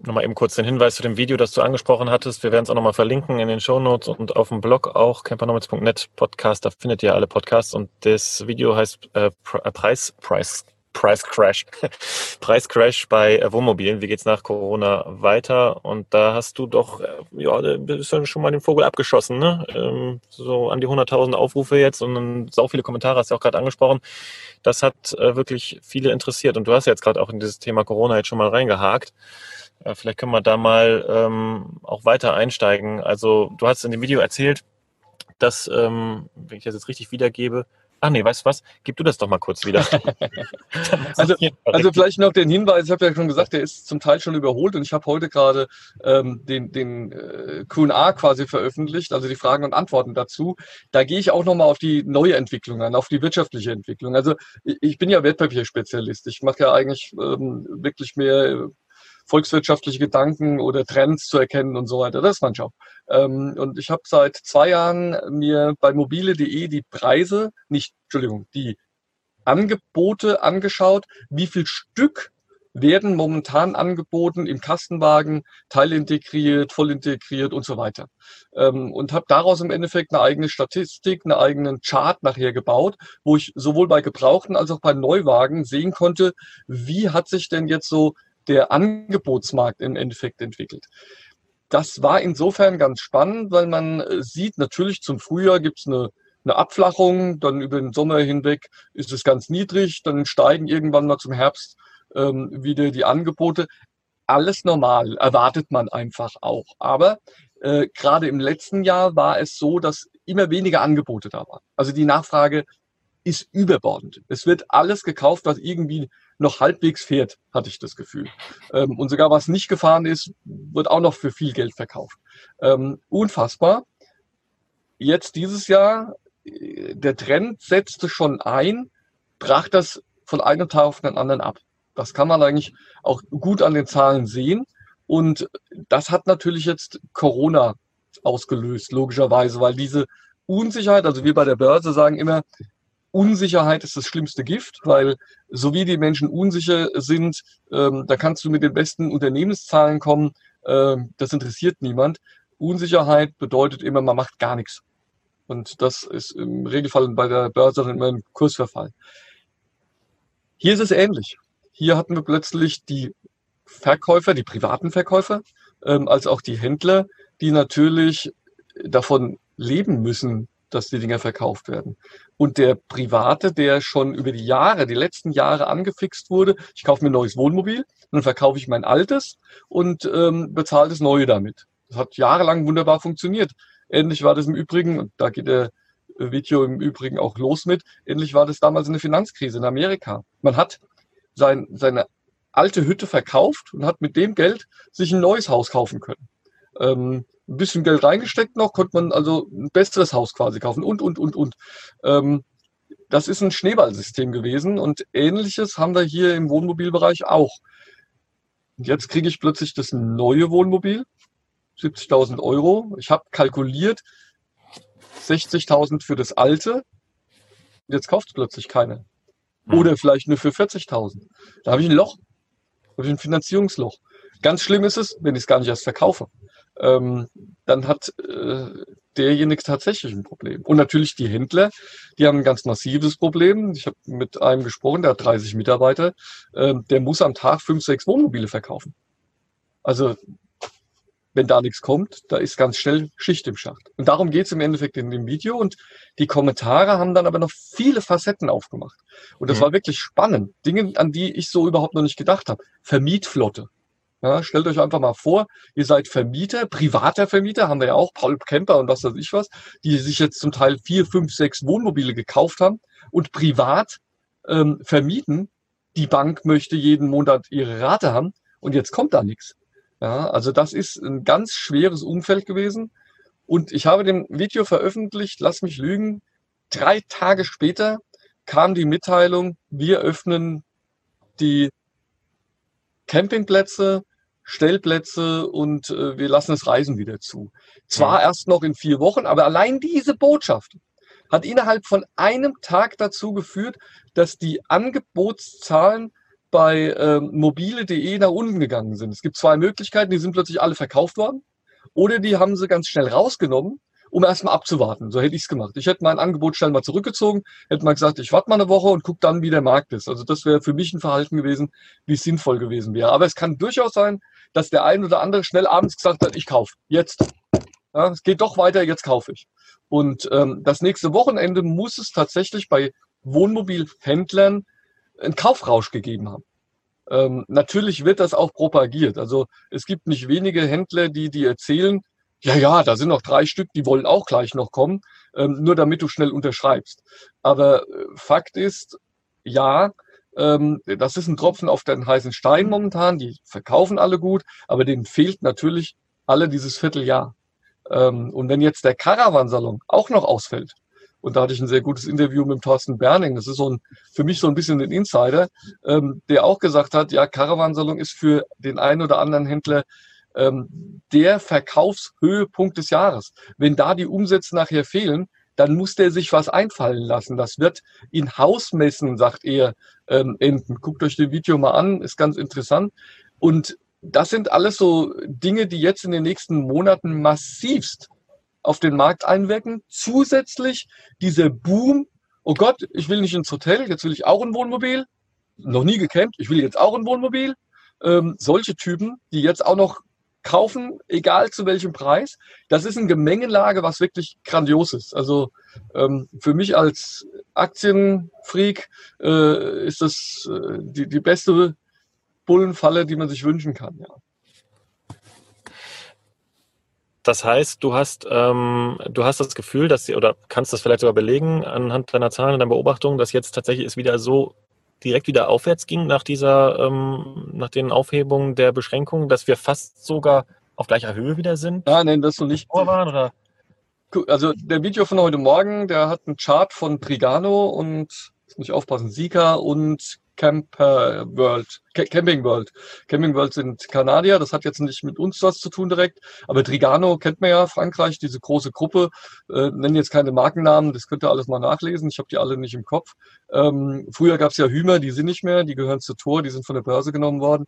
nochmal eben kurz den Hinweis zu dem Video, das du angesprochen hattest. Wir werden es auch nochmal verlinken in den Show Notes und auf dem Blog auch, campernomics.net Podcast, da findet ihr alle Podcasts und das Video heißt äh, äh Preis, Preis, Crash. Preis Crash bei äh, Wohnmobilen. Wie geht's nach Corona weiter? Und da hast du doch, äh, ja, bist du schon mal den Vogel abgeschossen, ne? Ähm, so an die 100.000 Aufrufe jetzt und sau viele Kommentare hast du auch gerade angesprochen. Das hat äh, wirklich viele interessiert. Und du hast jetzt gerade auch in dieses Thema Corona jetzt schon mal reingehakt. Äh, vielleicht können wir da mal ähm, auch weiter einsteigen. Also du hast in dem Video erzählt, dass, ähm, wenn ich das jetzt richtig wiedergebe, Ach nee, weißt du was? Gib du das doch mal kurz wieder. also, also vielleicht noch den Hinweis, ich habe ja schon gesagt, der ist zum Teil schon überholt und ich habe heute gerade ähm, den, den äh, QA quasi veröffentlicht, also die Fragen und Antworten dazu. Da gehe ich auch nochmal auf die neue Entwicklung an, auf die wirtschaftliche Entwicklung. Also ich bin ja Wertpapierspezialist. Ich mache ja eigentlich ähm, wirklich mehr volkswirtschaftliche Gedanken oder Trends zu erkennen und so weiter. Das ist mein Job. Ähm, und ich habe seit zwei Jahren mir bei mobile.de die Preise, nicht, Entschuldigung, die Angebote angeschaut, wie viel Stück werden momentan angeboten im Kastenwagen, teilintegriert, voll integriert und so weiter. Ähm, und habe daraus im Endeffekt eine eigene Statistik, einen eigenen Chart nachher gebaut, wo ich sowohl bei Gebrauchten als auch bei Neuwagen sehen konnte, wie hat sich denn jetzt so der Angebotsmarkt im Endeffekt entwickelt. Das war insofern ganz spannend, weil man äh, sieht, natürlich zum Frühjahr gibt es eine eine Abflachung, dann über den Sommer hinweg ist es ganz niedrig, dann steigen irgendwann mal zum Herbst ähm, wieder die Angebote. Alles normal, erwartet man einfach auch. Aber äh, gerade im letzten Jahr war es so, dass immer weniger Angebote da waren. Also die Nachfrage ist überbordend. Es wird alles gekauft, was irgendwie noch halbwegs fährt, hatte ich das Gefühl. Ähm, und sogar was nicht gefahren ist, wird auch noch für viel Geld verkauft. Ähm, unfassbar. Jetzt dieses Jahr, äh, der Trend setzte schon ein, brach das von einem Tag auf den anderen ab. Das kann man eigentlich auch gut an den Zahlen sehen. Und das hat natürlich jetzt Corona ausgelöst, logischerweise, weil diese Unsicherheit, also wir bei der Börse sagen immer, Unsicherheit ist das schlimmste Gift, weil so wie die Menschen unsicher sind, ähm, da kannst du mit den besten Unternehmenszahlen kommen, ähm, das interessiert niemand. Unsicherheit bedeutet immer, man macht gar nichts. Und das ist im Regelfall bei der Börse dann immer ein Kursverfall. Hier ist es ähnlich. Hier hatten wir plötzlich die Verkäufer, die privaten Verkäufer, ähm, als auch die Händler, die natürlich davon leben müssen, dass die Dinger verkauft werden. Und der Private, der schon über die Jahre, die letzten Jahre angefixt wurde, ich kaufe mir ein neues Wohnmobil, dann verkaufe ich mein altes und ähm, bezahle das neue damit. Das hat jahrelang wunderbar funktioniert. Ähnlich war das im Übrigen, und da geht der Video im Übrigen auch los mit, ähnlich war das damals in der Finanzkrise in Amerika. Man hat sein, seine alte Hütte verkauft und hat mit dem Geld sich ein neues Haus kaufen können. Ähm, ein bisschen Geld reingesteckt noch, konnte man also ein besseres Haus quasi kaufen und, und, und, und. Ähm, das ist ein Schneeballsystem gewesen und ähnliches haben wir hier im Wohnmobilbereich auch. Und jetzt kriege ich plötzlich das neue Wohnmobil, 70.000 Euro. Ich habe kalkuliert 60.000 für das alte. Jetzt kauft es plötzlich keiner. Hm. Oder vielleicht nur für 40.000. Da habe ich ein Loch. Da habe ich ein Finanzierungsloch. Ganz schlimm ist es, wenn ich es gar nicht erst verkaufe. Ähm, dann hat äh, derjenige tatsächlich ein Problem. Und natürlich die Händler, die haben ein ganz massives Problem. Ich habe mit einem gesprochen, der hat 30 Mitarbeiter, ähm, der muss am Tag fünf, sechs Wohnmobile verkaufen. Also wenn da nichts kommt, da ist ganz schnell Schicht im Schacht. Und darum geht es im Endeffekt in dem Video. Und die Kommentare haben dann aber noch viele Facetten aufgemacht. Und das mhm. war wirklich spannend. Dinge, an die ich so überhaupt noch nicht gedacht habe. Vermietflotte. Ja, stellt euch einfach mal vor, ihr seid Vermieter, privater Vermieter, haben wir ja auch, Paul Kemper und was weiß ich was, die sich jetzt zum Teil vier, fünf, sechs Wohnmobile gekauft haben und privat ähm, vermieten. Die Bank möchte jeden Monat ihre Rate haben und jetzt kommt da nichts. Ja, also das ist ein ganz schweres Umfeld gewesen. Und ich habe dem Video veröffentlicht, lass mich lügen, drei Tage später kam die Mitteilung, wir öffnen die Campingplätze, Stellplätze und äh, wir lassen das Reisen wieder zu. Zwar ja. erst noch in vier Wochen, aber allein diese Botschaft hat innerhalb von einem Tag dazu geführt, dass die Angebotszahlen bei ähm, mobile.de nach unten gegangen sind. Es gibt zwei Möglichkeiten, die sind plötzlich alle verkauft worden oder die haben sie ganz schnell rausgenommen, um erstmal abzuwarten. So hätte ich es gemacht. Ich hätte mein Angebot schnell mal zurückgezogen, hätte mal gesagt, ich warte mal eine Woche und gucke dann, wie der Markt ist. Also das wäre für mich ein Verhalten gewesen, wie es sinnvoll gewesen wäre. Aber es kann durchaus sein, dass der ein oder andere schnell abends gesagt hat, ich kaufe jetzt. Ja, es geht doch weiter, jetzt kaufe ich. Und ähm, das nächste Wochenende muss es tatsächlich bei Wohnmobilhändlern einen Kaufrausch gegeben haben. Ähm, natürlich wird das auch propagiert. Also es gibt nicht wenige Händler, die die erzählen, ja, ja, da sind noch drei Stück, die wollen auch gleich noch kommen, ähm, nur damit du schnell unterschreibst. Aber äh, Fakt ist, ja, ähm, das ist ein Tropfen auf den heißen Stein momentan. Die verkaufen alle gut, aber denen fehlt natürlich alle dieses Vierteljahr. Ähm, und wenn jetzt der Caravansalon auch noch ausfällt, und da hatte ich ein sehr gutes Interview mit Thorsten Berning. Das ist so ein, für mich so ein bisschen ein Insider, ähm, der auch gesagt hat, ja, Caravansalon ist für den einen oder anderen Händler ähm, der Verkaufshöhepunkt des Jahres. Wenn da die Umsätze nachher fehlen, dann muss der sich was einfallen lassen. Das wird in Hausmessen, sagt er, ähm, enden. Guckt euch das Video mal an, ist ganz interessant. Und das sind alles so Dinge, die jetzt in den nächsten Monaten massivst auf den Markt einwirken. Zusätzlich dieser Boom, oh Gott, ich will nicht ins Hotel, jetzt will ich auch ein Wohnmobil. Noch nie gecampt, ich will jetzt auch ein Wohnmobil. Ähm, solche Typen, die jetzt auch noch kaufen, egal zu welchem Preis. Das ist eine Gemengelage, was wirklich grandios ist. Also ähm, für mich als Aktienfreak äh, ist das äh, die, die beste Bullenfalle, die man sich wünschen kann. Ja. Das heißt, du hast, ähm, du hast das Gefühl, dass sie, oder kannst das vielleicht sogar belegen anhand deiner Zahlen und deiner Beobachtungen, dass jetzt tatsächlich es wieder so direkt wieder aufwärts ging nach dieser, ähm, nach den Aufhebungen der Beschränkungen, dass wir fast sogar auf gleicher Höhe wieder sind? Ja, nein, das so nicht. Waren, oder? Also der Video von heute Morgen, der hat einen Chart von Trigano und, muss ich aufpassen, Sika und Camper World, Camping World. Camping World sind Kanadier, das hat jetzt nicht mit uns was zu tun direkt, aber Trigano kennt man ja, Frankreich, diese große Gruppe, äh, nennen jetzt keine Markennamen, das könnt ihr alles mal nachlesen, ich habe die alle nicht im Kopf. Ähm, früher gab es ja Hümer, die sind nicht mehr, die gehören zu Tor, die sind von der Börse genommen worden.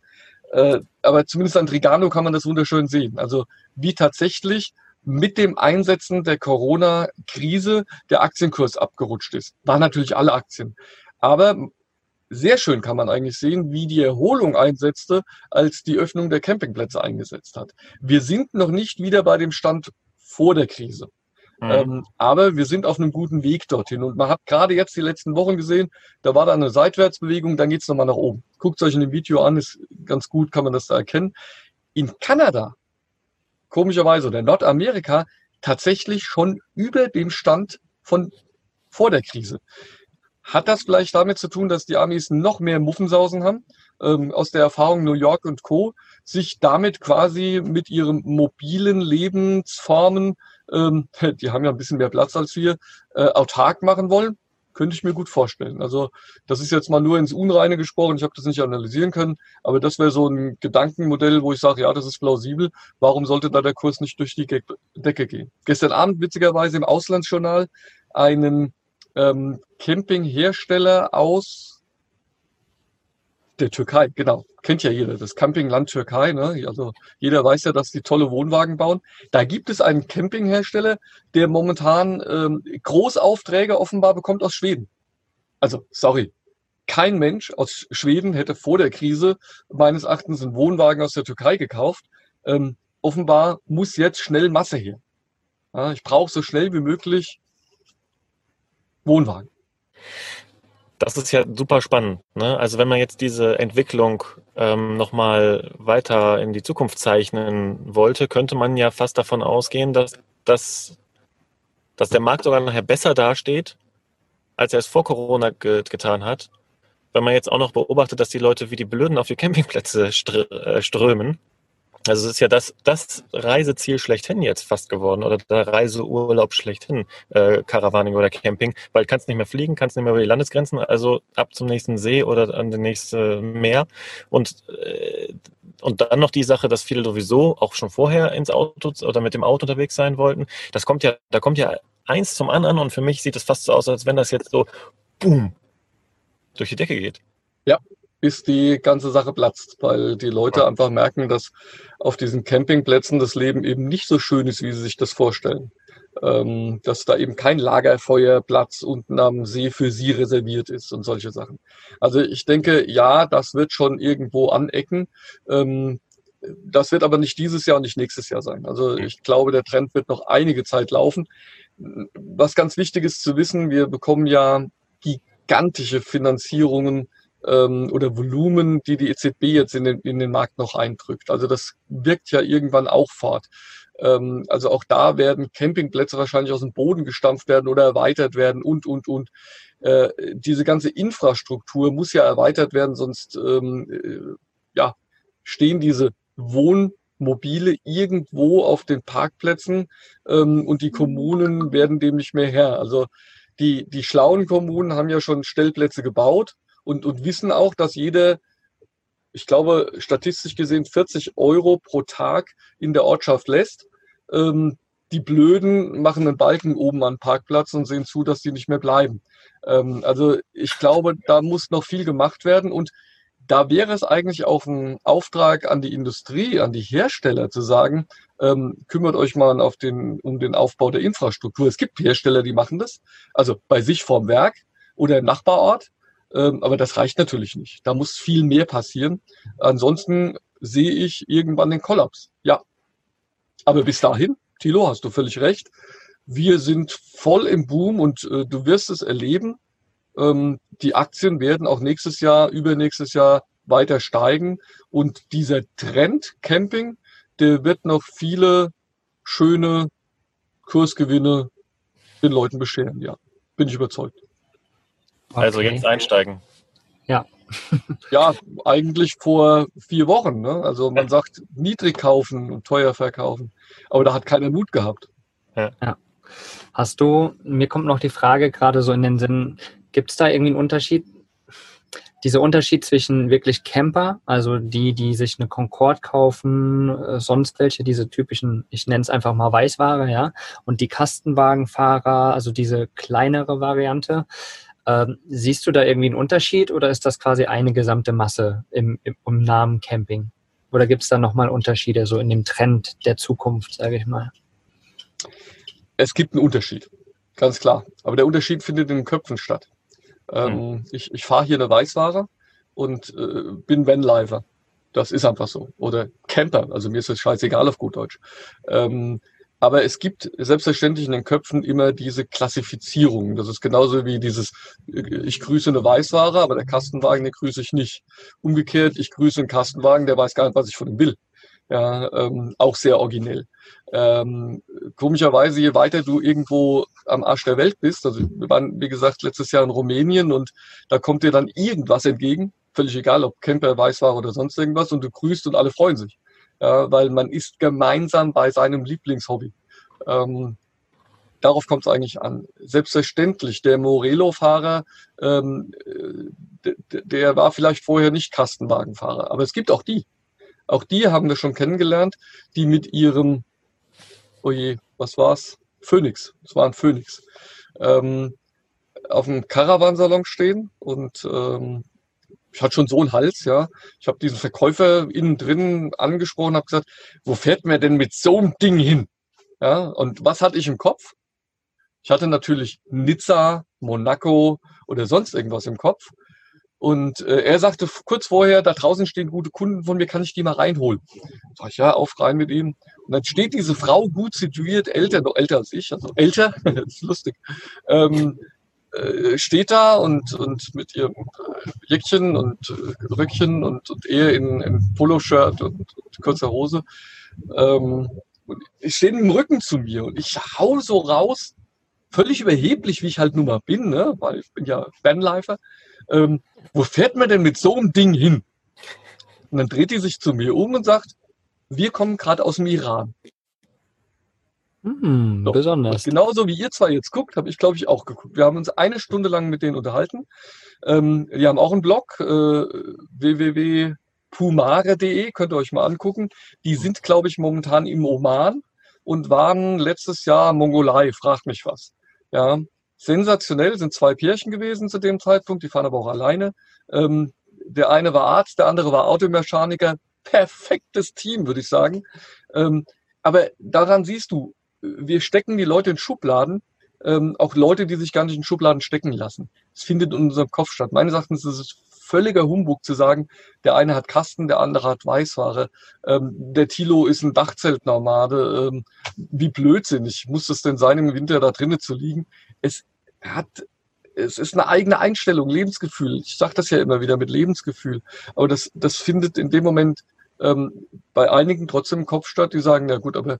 Äh, aber zumindest an Trigano kann man das wunderschön sehen. Also wie tatsächlich mit dem Einsetzen der Corona-Krise der Aktienkurs abgerutscht ist. War natürlich alle Aktien. Aber sehr schön kann man eigentlich sehen, wie die Erholung einsetzte, als die Öffnung der Campingplätze eingesetzt hat. Wir sind noch nicht wieder bei dem Stand vor der Krise. Mhm. Ähm, aber wir sind auf einem guten Weg dorthin. Und man hat gerade jetzt die letzten Wochen gesehen, da war da eine Seitwärtsbewegung, dann geht's nochmal nach oben. Guckt euch in dem Video an, ist ganz gut, kann man das da erkennen. In Kanada, komischerweise, oder Nordamerika, tatsächlich schon über dem Stand von vor der Krise. Hat das vielleicht damit zu tun, dass die Amis noch mehr Muffensausen haben? Ähm, aus der Erfahrung New York und Co. sich damit quasi mit ihren mobilen Lebensformen, ähm, die haben ja ein bisschen mehr Platz als wir, äh, autark machen wollen? Könnte ich mir gut vorstellen. Also das ist jetzt mal nur ins Unreine gesprochen, ich habe das nicht analysieren können, aber das wäre so ein Gedankenmodell, wo ich sage, ja, das ist plausibel. Warum sollte da der Kurs nicht durch die Decke gehen? Gestern Abend witzigerweise im Auslandsjournal einen ähm, Campinghersteller aus der Türkei, genau. Kennt ja jeder, das Campingland Türkei. Ne? Also jeder weiß ja, dass die tolle Wohnwagen bauen. Da gibt es einen Campinghersteller, der momentan ähm, Großaufträge offenbar bekommt aus Schweden. Also, sorry, kein Mensch aus Schweden hätte vor der Krise meines Erachtens einen Wohnwagen aus der Türkei gekauft. Ähm, offenbar muss jetzt schnell Masse her. Ja, ich brauche so schnell wie möglich Wohnwagen. Das ist ja super spannend. Ne? Also wenn man jetzt diese Entwicklung ähm, nochmal weiter in die Zukunft zeichnen wollte, könnte man ja fast davon ausgehen, dass, dass, dass der Markt sogar nachher besser dasteht, als er es vor Corona ge getan hat. Wenn man jetzt auch noch beobachtet, dass die Leute wie die Blöden auf die Campingplätze äh, strömen also es ist ja das, das Reiseziel schlechthin jetzt fast geworden oder der Reiseurlaub schlechthin, äh, Caravaning oder Camping, weil kannst nicht mehr fliegen, kannst nicht mehr über die Landesgrenzen, also ab zum nächsten See oder an den nächsten Meer und äh, und dann noch die Sache, dass viele sowieso auch schon vorher ins Auto oder mit dem Auto unterwegs sein wollten. Das kommt ja, da kommt ja eins zum anderen und für mich sieht es fast so aus, als wenn das jetzt so boom durch die Decke geht. Ja, bis die ganze Sache platzt, weil die Leute einfach merken, dass auf diesen Campingplätzen das Leben eben nicht so schön ist, wie sie sich das vorstellen. Ähm, dass da eben kein Lagerfeuerplatz unten am See für sie reserviert ist und solche Sachen. Also ich denke, ja, das wird schon irgendwo anecken. Ähm, das wird aber nicht dieses Jahr und nicht nächstes Jahr sein. Also ich glaube, der Trend wird noch einige Zeit laufen. Was ganz wichtig ist zu wissen, wir bekommen ja gigantische Finanzierungen ähm, oder Volumen, die die EZB jetzt in den, in den Markt noch eindrückt. Also das wirkt ja irgendwann auch fort. Ähm, also auch da werden Campingplätze wahrscheinlich aus dem Boden gestampft werden oder erweitert werden und, und, und. Äh, diese ganze Infrastruktur muss ja erweitert werden, sonst ähm, äh, ja, stehen diese Wohnmobile irgendwo auf den Parkplätzen ähm, und die Kommunen werden dem nicht mehr Herr. Also die, die schlauen Kommunen haben ja schon Stellplätze gebaut und, und wissen auch, dass jede, ich glaube, statistisch gesehen 40 Euro pro Tag in der Ortschaft lässt. Ähm, die Blöden machen einen Balken oben an Parkplatz und sehen zu, dass die nicht mehr bleiben. Ähm, also ich glaube, da muss noch viel gemacht werden und da wäre es eigentlich auch ein Auftrag an die Industrie, an die Hersteller zu sagen, ähm, kümmert euch mal den, um den Aufbau der Infrastruktur. Es gibt Hersteller, die machen das, also bei sich vorm Werk oder im Nachbarort, aber das reicht natürlich nicht. Da muss viel mehr passieren. Ansonsten sehe ich irgendwann den Kollaps. Ja. Aber bis dahin, Thilo, hast du völlig recht. Wir sind voll im Boom und äh, du wirst es erleben. Ähm, die Aktien werden auch nächstes Jahr, übernächstes Jahr weiter steigen. Und dieser Trend Camping, der wird noch viele schöne Kursgewinne den Leuten bescheren. Ja, bin ich überzeugt. Also okay. Also jetzt einsteigen. Ja. ja, eigentlich vor vier Wochen. Ne? Also man sagt niedrig kaufen und teuer verkaufen. Aber da hat keiner Mut gehabt. Ja. ja. Hast du, mir kommt noch die Frage gerade so in den Sinn, gibt es da irgendwie einen Unterschied? Dieser Unterschied zwischen wirklich Camper, also die, die sich eine Concorde kaufen, äh, sonst welche, diese typischen, ich nenne es einfach mal Weißware, ja, und die Kastenwagenfahrer, also diese kleinere Variante. Ähm, siehst du da irgendwie einen Unterschied oder ist das quasi eine gesamte Masse im, im, im Namen Camping? Oder gibt es da nochmal Unterschiede so in dem Trend der Zukunft, sage ich mal? Es gibt einen Unterschied, ganz klar. Aber der Unterschied findet in den Köpfen statt. Ähm, mhm. Ich, ich fahre hier eine Weißware und äh, bin Vanlifer. Das ist einfach so. Oder Camper. Also mir ist das scheißegal auf gut Deutsch. Ähm, aber es gibt selbstverständlich in den Köpfen immer diese Klassifizierung. Das ist genauso wie dieses, ich grüße eine Weißware, aber der Kastenwagen, den grüße ich nicht. Umgekehrt, ich grüße einen Kastenwagen, der weiß gar nicht, was ich von ihm will. Ja, ähm, auch sehr originell. Ähm, komischerweise, je weiter du irgendwo am Arsch der Welt bist, also wir waren, wie gesagt, letztes Jahr in Rumänien und da kommt dir dann irgendwas entgegen, völlig egal, ob Camper, Weißware oder sonst irgendwas, und du grüßt und alle freuen sich weil man ist gemeinsam bei seinem Lieblingshobby. Ähm, darauf kommt es eigentlich an. Selbstverständlich, der Morelo-Fahrer, ähm, der war vielleicht vorher nicht Kastenwagenfahrer, aber es gibt auch die. Auch die haben wir schon kennengelernt, die mit ihrem, oh je, was war's? Phoenix, es war ein Phoenix, ähm, auf dem Caravansalon stehen und ähm, ich hatte schon so einen Hals, ja. Ich habe diesen Verkäufer innen drin angesprochen, habe gesagt, wo fährt man denn mit so einem Ding hin? Ja, und was hatte ich im Kopf? Ich hatte natürlich Nizza, Monaco oder sonst irgendwas im Kopf. Und äh, er sagte kurz vorher, da draußen stehen gute Kunden von mir, kann ich die mal reinholen? Sag ich, ja, auf rein mit ihm. Und dann steht diese Frau gut situiert, älter, noch älter als ich, also älter, das ist lustig, ähm, äh, steht da und, und mit ihrem äh, Jäckchen und äh, Röckchen und, und er in, in Poloshirt und, und kurzer Hose. Ähm, und ich stehe im Rücken zu mir und ich hau so raus, völlig überheblich, wie ich halt nun mal bin, ne? weil ich bin ja Vanlifer. Ähm, wo fährt man denn mit so einem Ding hin? Und dann dreht die sich zu mir um und sagt, wir kommen gerade aus dem Iran. Hm, so. Besonders. Und genauso wie ihr zwei jetzt guckt, habe ich, glaube ich, auch geguckt. Wir haben uns eine Stunde lang mit denen unterhalten. Ähm, die haben auch einen Blog, äh, www.pumare.de, könnt ihr euch mal angucken. Die sind, glaube ich, momentan im Oman und waren letztes Jahr Mongolei, fragt mich was. Ja, sensationell, sind zwei Pärchen gewesen zu dem Zeitpunkt, die fahren aber auch alleine. Ähm, der eine war Arzt, der andere war Automechaniker. Perfektes Team, würde ich sagen. Ähm, aber daran siehst du, wir stecken die Leute in Schubladen, ähm, auch Leute, die sich gar nicht in Schubladen stecken lassen. Es findet in unserem Kopf statt. Meines Erachtens ist es völliger Humbug zu sagen, der eine hat Kasten, der andere hat Weißware. Ähm, der Tilo ist ein Dachzeltnomade. Ähm, wie blödsinnig muss es denn sein, im Winter da drinnen zu liegen? Es hat es ist eine eigene Einstellung, Lebensgefühl. Ich sage das ja immer wieder mit Lebensgefühl. Aber das, das findet in dem Moment ähm, bei einigen trotzdem im Kopf statt, die sagen, na gut, aber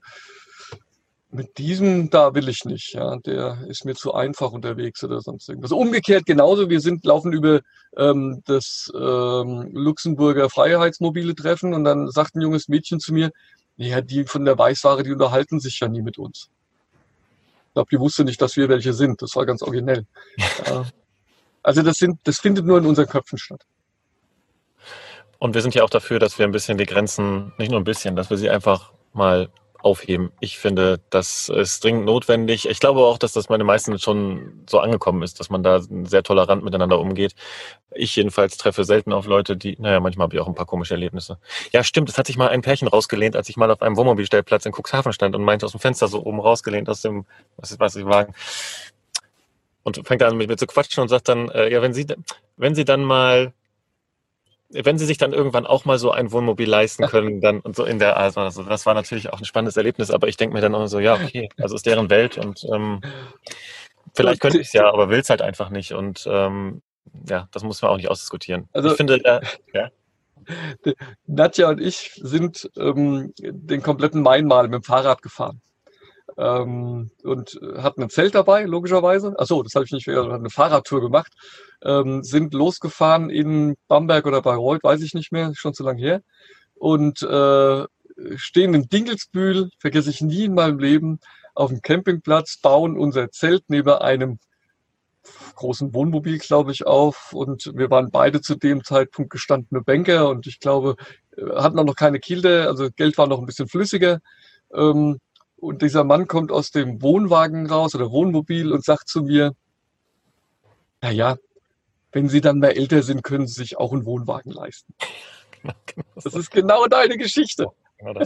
mit diesem da will ich nicht, ja, der ist mir zu einfach unterwegs oder sonst irgendwas. Umgekehrt genauso, wir sind laufen über ähm, das ähm, Luxemburger Freiheitsmobile Treffen und dann sagt ein junges Mädchen zu mir, ja, die von der Weißware, die unterhalten sich ja nie mit uns. Ich glaube, die wusste nicht, dass wir welche sind. Das war ganz originell. ja. Also das sind, das findet nur in unseren Köpfen statt. Und wir sind ja auch dafür, dass wir ein bisschen die Grenzen, nicht nur ein bisschen, dass wir sie einfach mal aufheben. Ich finde, das ist dringend notwendig. Ich glaube auch, dass das meine meisten schon so angekommen ist, dass man da sehr tolerant miteinander umgeht. Ich jedenfalls treffe selten auf Leute, die, naja, manchmal habe ich auch ein paar komische Erlebnisse. Ja, stimmt, es hat sich mal ein Pärchen rausgelehnt, als ich mal auf einem Wohnmobilstellplatz in Cuxhaven stand und meinte aus dem Fenster so oben rausgelehnt aus dem, was ist, was ich Wagen. Und fängt an mit mir zu quatschen und sagt dann, äh, ja, wenn Sie, wenn Sie dann mal wenn sie sich dann irgendwann auch mal so ein Wohnmobil leisten können, dann und so in der, also das war natürlich auch ein spannendes Erlebnis, aber ich denke mir dann auch so, ja, okay, also ist deren Welt und ähm, vielleicht könnte ich es ja, aber will es halt einfach nicht und ähm, ja, das muss man auch nicht ausdiskutieren. Also, ich finde, äh, ja. Nadja und ich sind ähm, den kompletten Mainmal mit dem Fahrrad gefahren ähm, und hatten ein Zelt dabei, logischerweise. Achso, das habe ich nicht, wir haben eine Fahrradtour gemacht, ähm, sind losgefahren in Bamberg oder Bayreuth, weiß ich nicht mehr, schon zu lange her. Und äh, stehen in Dingelsbühl, vergesse ich nie in meinem Leben, auf dem Campingplatz, bauen unser Zelt neben einem großen Wohnmobil, glaube ich, auf. Und wir waren beide zu dem Zeitpunkt gestandene Banker und ich glaube, äh, hatten auch noch keine Kilde, also Geld war noch ein bisschen flüssiger. Ähm, und dieser Mann kommt aus dem Wohnwagen raus oder Wohnmobil und sagt zu mir, na ja, wenn Sie dann mal älter sind, können Sie sich auch einen Wohnwagen leisten. Das ist genau deine Geschichte. Genau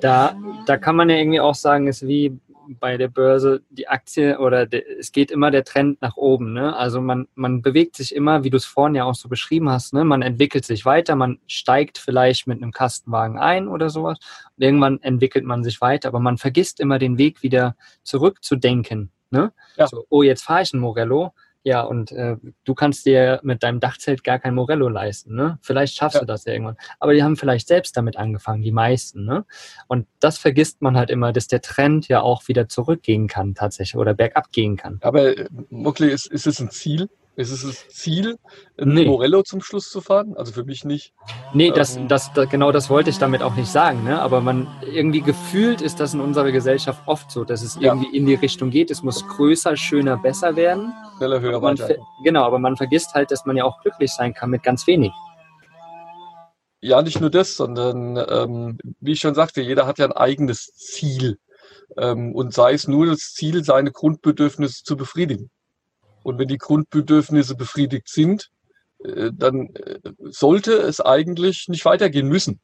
da, da kann man ja irgendwie auch sagen, ist wie bei der Börse die Aktie oder de, es geht immer der Trend nach oben. Ne? Also man, man bewegt sich immer, wie du es vorhin ja auch so beschrieben hast, ne? man entwickelt sich weiter, man steigt vielleicht mit einem Kastenwagen ein oder sowas. Und irgendwann entwickelt man sich weiter, aber man vergisst immer den Weg wieder zurückzudenken. Ne? Ja. So, oh, jetzt fahre ich ein Morello ja, und äh, du kannst dir mit deinem Dachzelt gar kein Morello leisten. Ne? Vielleicht schaffst ja. du das ja irgendwann. Aber die haben vielleicht selbst damit angefangen, die meisten. Ne? Und das vergisst man halt immer, dass der Trend ja auch wieder zurückgehen kann tatsächlich oder bergab gehen kann. Aber äh, Mokli, ist, ist es ein Ziel? Ist es das Ziel, nee. Morello zum Schluss zu fahren? Also für mich nicht. Nee, das, ähm, das, das, genau das wollte ich damit auch nicht sagen. Ne? Aber man irgendwie gefühlt ist das in unserer Gesellschaft oft so, dass es ja. irgendwie in die Richtung geht. Es muss größer, schöner, besser werden. Schneller, höher, weiter. Genau, aber man vergisst halt, dass man ja auch glücklich sein kann mit ganz wenig. Ja, nicht nur das, sondern ähm, wie ich schon sagte, jeder hat ja ein eigenes Ziel. Ähm, und sei es nur das Ziel, seine Grundbedürfnisse zu befriedigen. Und wenn die Grundbedürfnisse befriedigt sind, äh, dann äh, sollte es eigentlich nicht weitergehen müssen.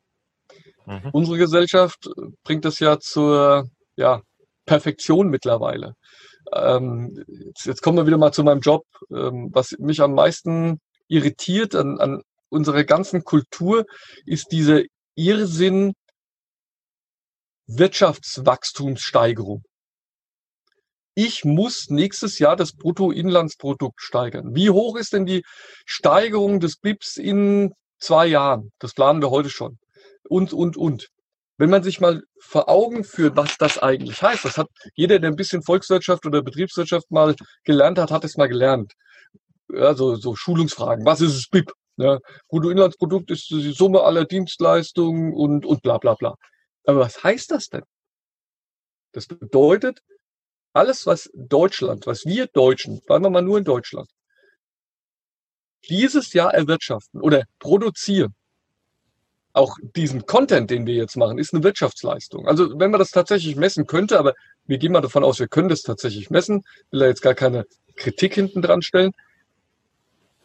Mhm. Unsere Gesellschaft bringt das ja zur ja, Perfektion mittlerweile. Ähm, jetzt, jetzt, kommen wir wieder mal zu meinem Job. Ähm, was mich am meisten irritiert an, an unserer ganzen Kultur ist dieser Irrsinn Wirtschaftswachstumssteigerung ich muss nächstes Jahr das Bruttoinlandsprodukt steigern. Wie hoch ist denn die Steigerung des BIPs in zwei Jahren? Das planen wir heute schon. Und, und, und. Wenn man sich mal vor Augen führt, was das eigentlich heißt, das hat jeder, der ein bisschen Volkswirtschaft oder Betriebswirtschaft mal gelernt hat, hat es mal gelernt. Also so Schulungsfragen. Was ist das BIP? Ja, Bruttoinlandsprodukt ist die Summe aller Dienstleistungen und, und bla bla bla. Aber was heißt das denn? Das bedeutet, alles, was Deutschland, was wir Deutschen, bleiben wir mal nur in Deutschland, dieses Jahr erwirtschaften oder produzieren, auch diesen Content, den wir jetzt machen, ist eine Wirtschaftsleistung. Also wenn man das tatsächlich messen könnte, aber wir gehen mal davon aus, wir können das tatsächlich messen, will er jetzt gar keine Kritik hinten dran stellen,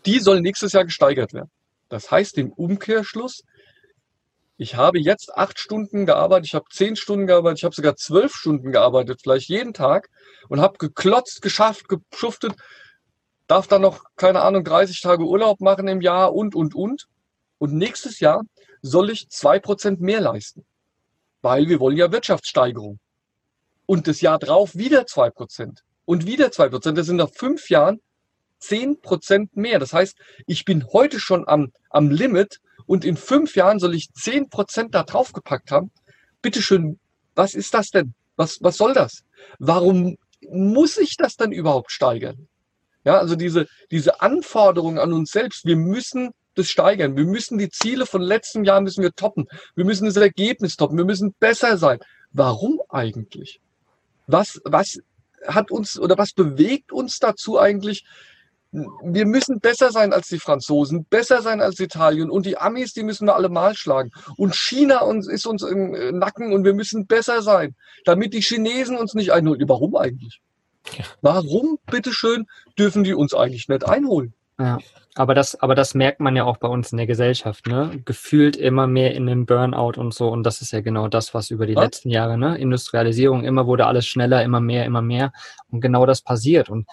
die soll nächstes Jahr gesteigert werden. Das heißt im Umkehrschluss, ich habe jetzt acht Stunden gearbeitet, ich habe zehn Stunden gearbeitet, ich habe sogar zwölf Stunden gearbeitet, vielleicht jeden Tag und habe geklotzt, geschafft, geschuftet, darf dann noch, keine Ahnung, 30 Tage Urlaub machen im Jahr und, und, und. Und nächstes Jahr soll ich zwei Prozent mehr leisten, weil wir wollen ja Wirtschaftssteigerung. Und das Jahr drauf wieder zwei Prozent und wieder zwei Prozent. Das sind nach fünf Jahren zehn Prozent mehr. Das heißt, ich bin heute schon am, am Limit und in fünf Jahren soll ich zehn Prozent da drauf gepackt haben. Bitteschön, was ist das denn? Was, was soll das? Warum muss ich das dann überhaupt steigern? Ja, also diese, diese Anforderungen an uns selbst, wir müssen das steigern. Wir müssen die Ziele von letzten Jahr müssen wir toppen. Wir müssen das Ergebnis toppen. Wir müssen besser sein. Warum eigentlich? Was, was hat uns oder was bewegt uns dazu eigentlich, wir müssen besser sein als die Franzosen, besser sein als Italien und die Amis, die müssen wir alle mal schlagen. Und China uns, ist uns im äh, Nacken und wir müssen besser sein, damit die Chinesen uns nicht einholen. Warum eigentlich? Warum, bitteschön, dürfen die uns eigentlich nicht einholen? Ja, aber das, aber das merkt man ja auch bei uns in der Gesellschaft, ne? Gefühlt immer mehr in den Burnout und so. Und das ist ja genau das, was über die ja? letzten Jahre, ne? Industrialisierung, immer wurde alles schneller, immer mehr, immer mehr. Und genau das passiert. Und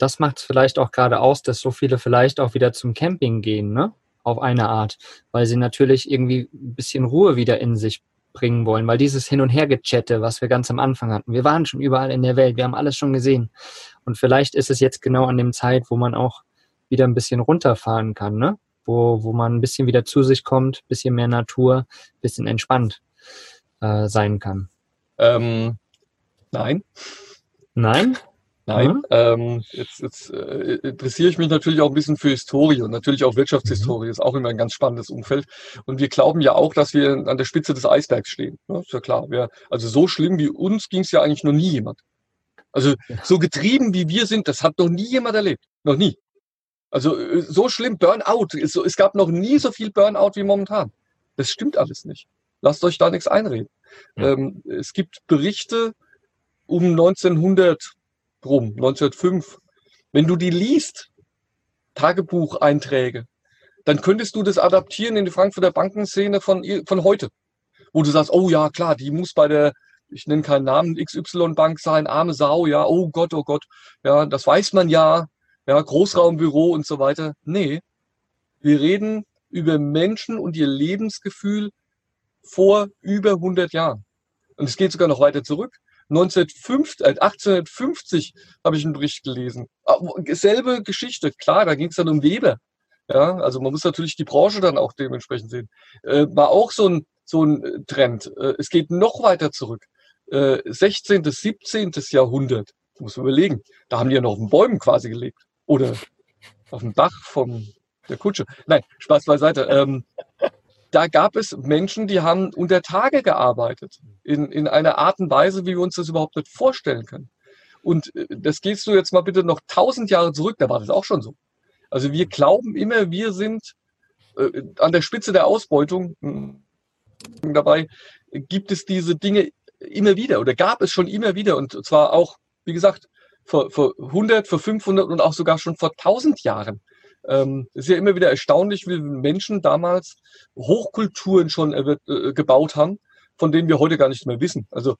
das macht es vielleicht auch gerade aus, dass so viele vielleicht auch wieder zum Camping gehen, ne? Auf eine Art, weil sie natürlich irgendwie ein bisschen Ruhe wieder in sich bringen wollen, weil dieses Hin- und Her-Gechatte, was wir ganz am Anfang hatten, wir waren schon überall in der Welt, wir haben alles schon gesehen. Und vielleicht ist es jetzt genau an dem Zeit, wo man auch wieder ein bisschen runterfahren kann, ne? Wo, wo man ein bisschen wieder zu sich kommt, bisschen mehr Natur, bisschen entspannt äh, sein kann. Ähm, nein. Nein? Nein, mhm. ähm, jetzt, jetzt äh, interessiere ich mich natürlich auch ein bisschen für Historie und natürlich auch Wirtschaftshistorie, mhm. ist auch immer ein ganz spannendes Umfeld. Und wir glauben ja auch, dass wir an der Spitze des Eisbergs stehen. Ne? Ist ja klar. Wir, also so schlimm wie uns ging es ja eigentlich noch nie jemand. Also so getrieben wie wir sind, das hat noch nie jemand erlebt. Noch nie. Also äh, so schlimm, Burnout. Es gab noch nie so viel Burnout wie momentan. Das stimmt alles nicht. Lasst euch da nichts einreden. Ja. Ähm, es gibt Berichte um 1900 rum, 1905. Wenn du die liest, Tagebucheinträge, dann könntest du das adaptieren in die Frankfurter Bankenszene von, von heute. Wo du sagst, oh ja, klar, die muss bei der, ich nenne keinen Namen, XY-Bank sein, arme Sau, ja, oh Gott, oh Gott, ja, das weiß man ja, ja, Großraumbüro und so weiter. Nee, wir reden über Menschen und ihr Lebensgefühl vor über 100 Jahren. Und es geht sogar noch weiter zurück. 1950, äh, 1850 habe ich einen Bericht gelesen. Ah, selbe Geschichte, klar, da ging es dann um Weber. Ja, also man muss natürlich die Branche dann auch dementsprechend sehen. Äh, war auch so ein, so ein Trend. Äh, es geht noch weiter zurück. Äh, 16., 17. Jahrhundert. Muss man überlegen. Da haben die ja noch auf den Bäumen quasi gelebt. Oder auf dem Dach von der Kutsche. Nein, Spaß beiseite. Ähm, da gab es Menschen, die haben unter Tage gearbeitet, in, in einer Art und Weise, wie wir uns das überhaupt nicht vorstellen können. Und äh, das gehst du jetzt mal bitte noch tausend Jahre zurück, da war das auch schon so. Also wir glauben immer, wir sind äh, an der Spitze der Ausbeutung. Hm, dabei gibt es diese Dinge immer wieder oder gab es schon immer wieder und zwar auch, wie gesagt, vor, vor 100, vor 500 und auch sogar schon vor 1000 Jahren. Ähm, ist ja immer wieder erstaunlich, wie Menschen damals Hochkulturen schon äh, gebaut haben, von denen wir heute gar nicht mehr wissen. Also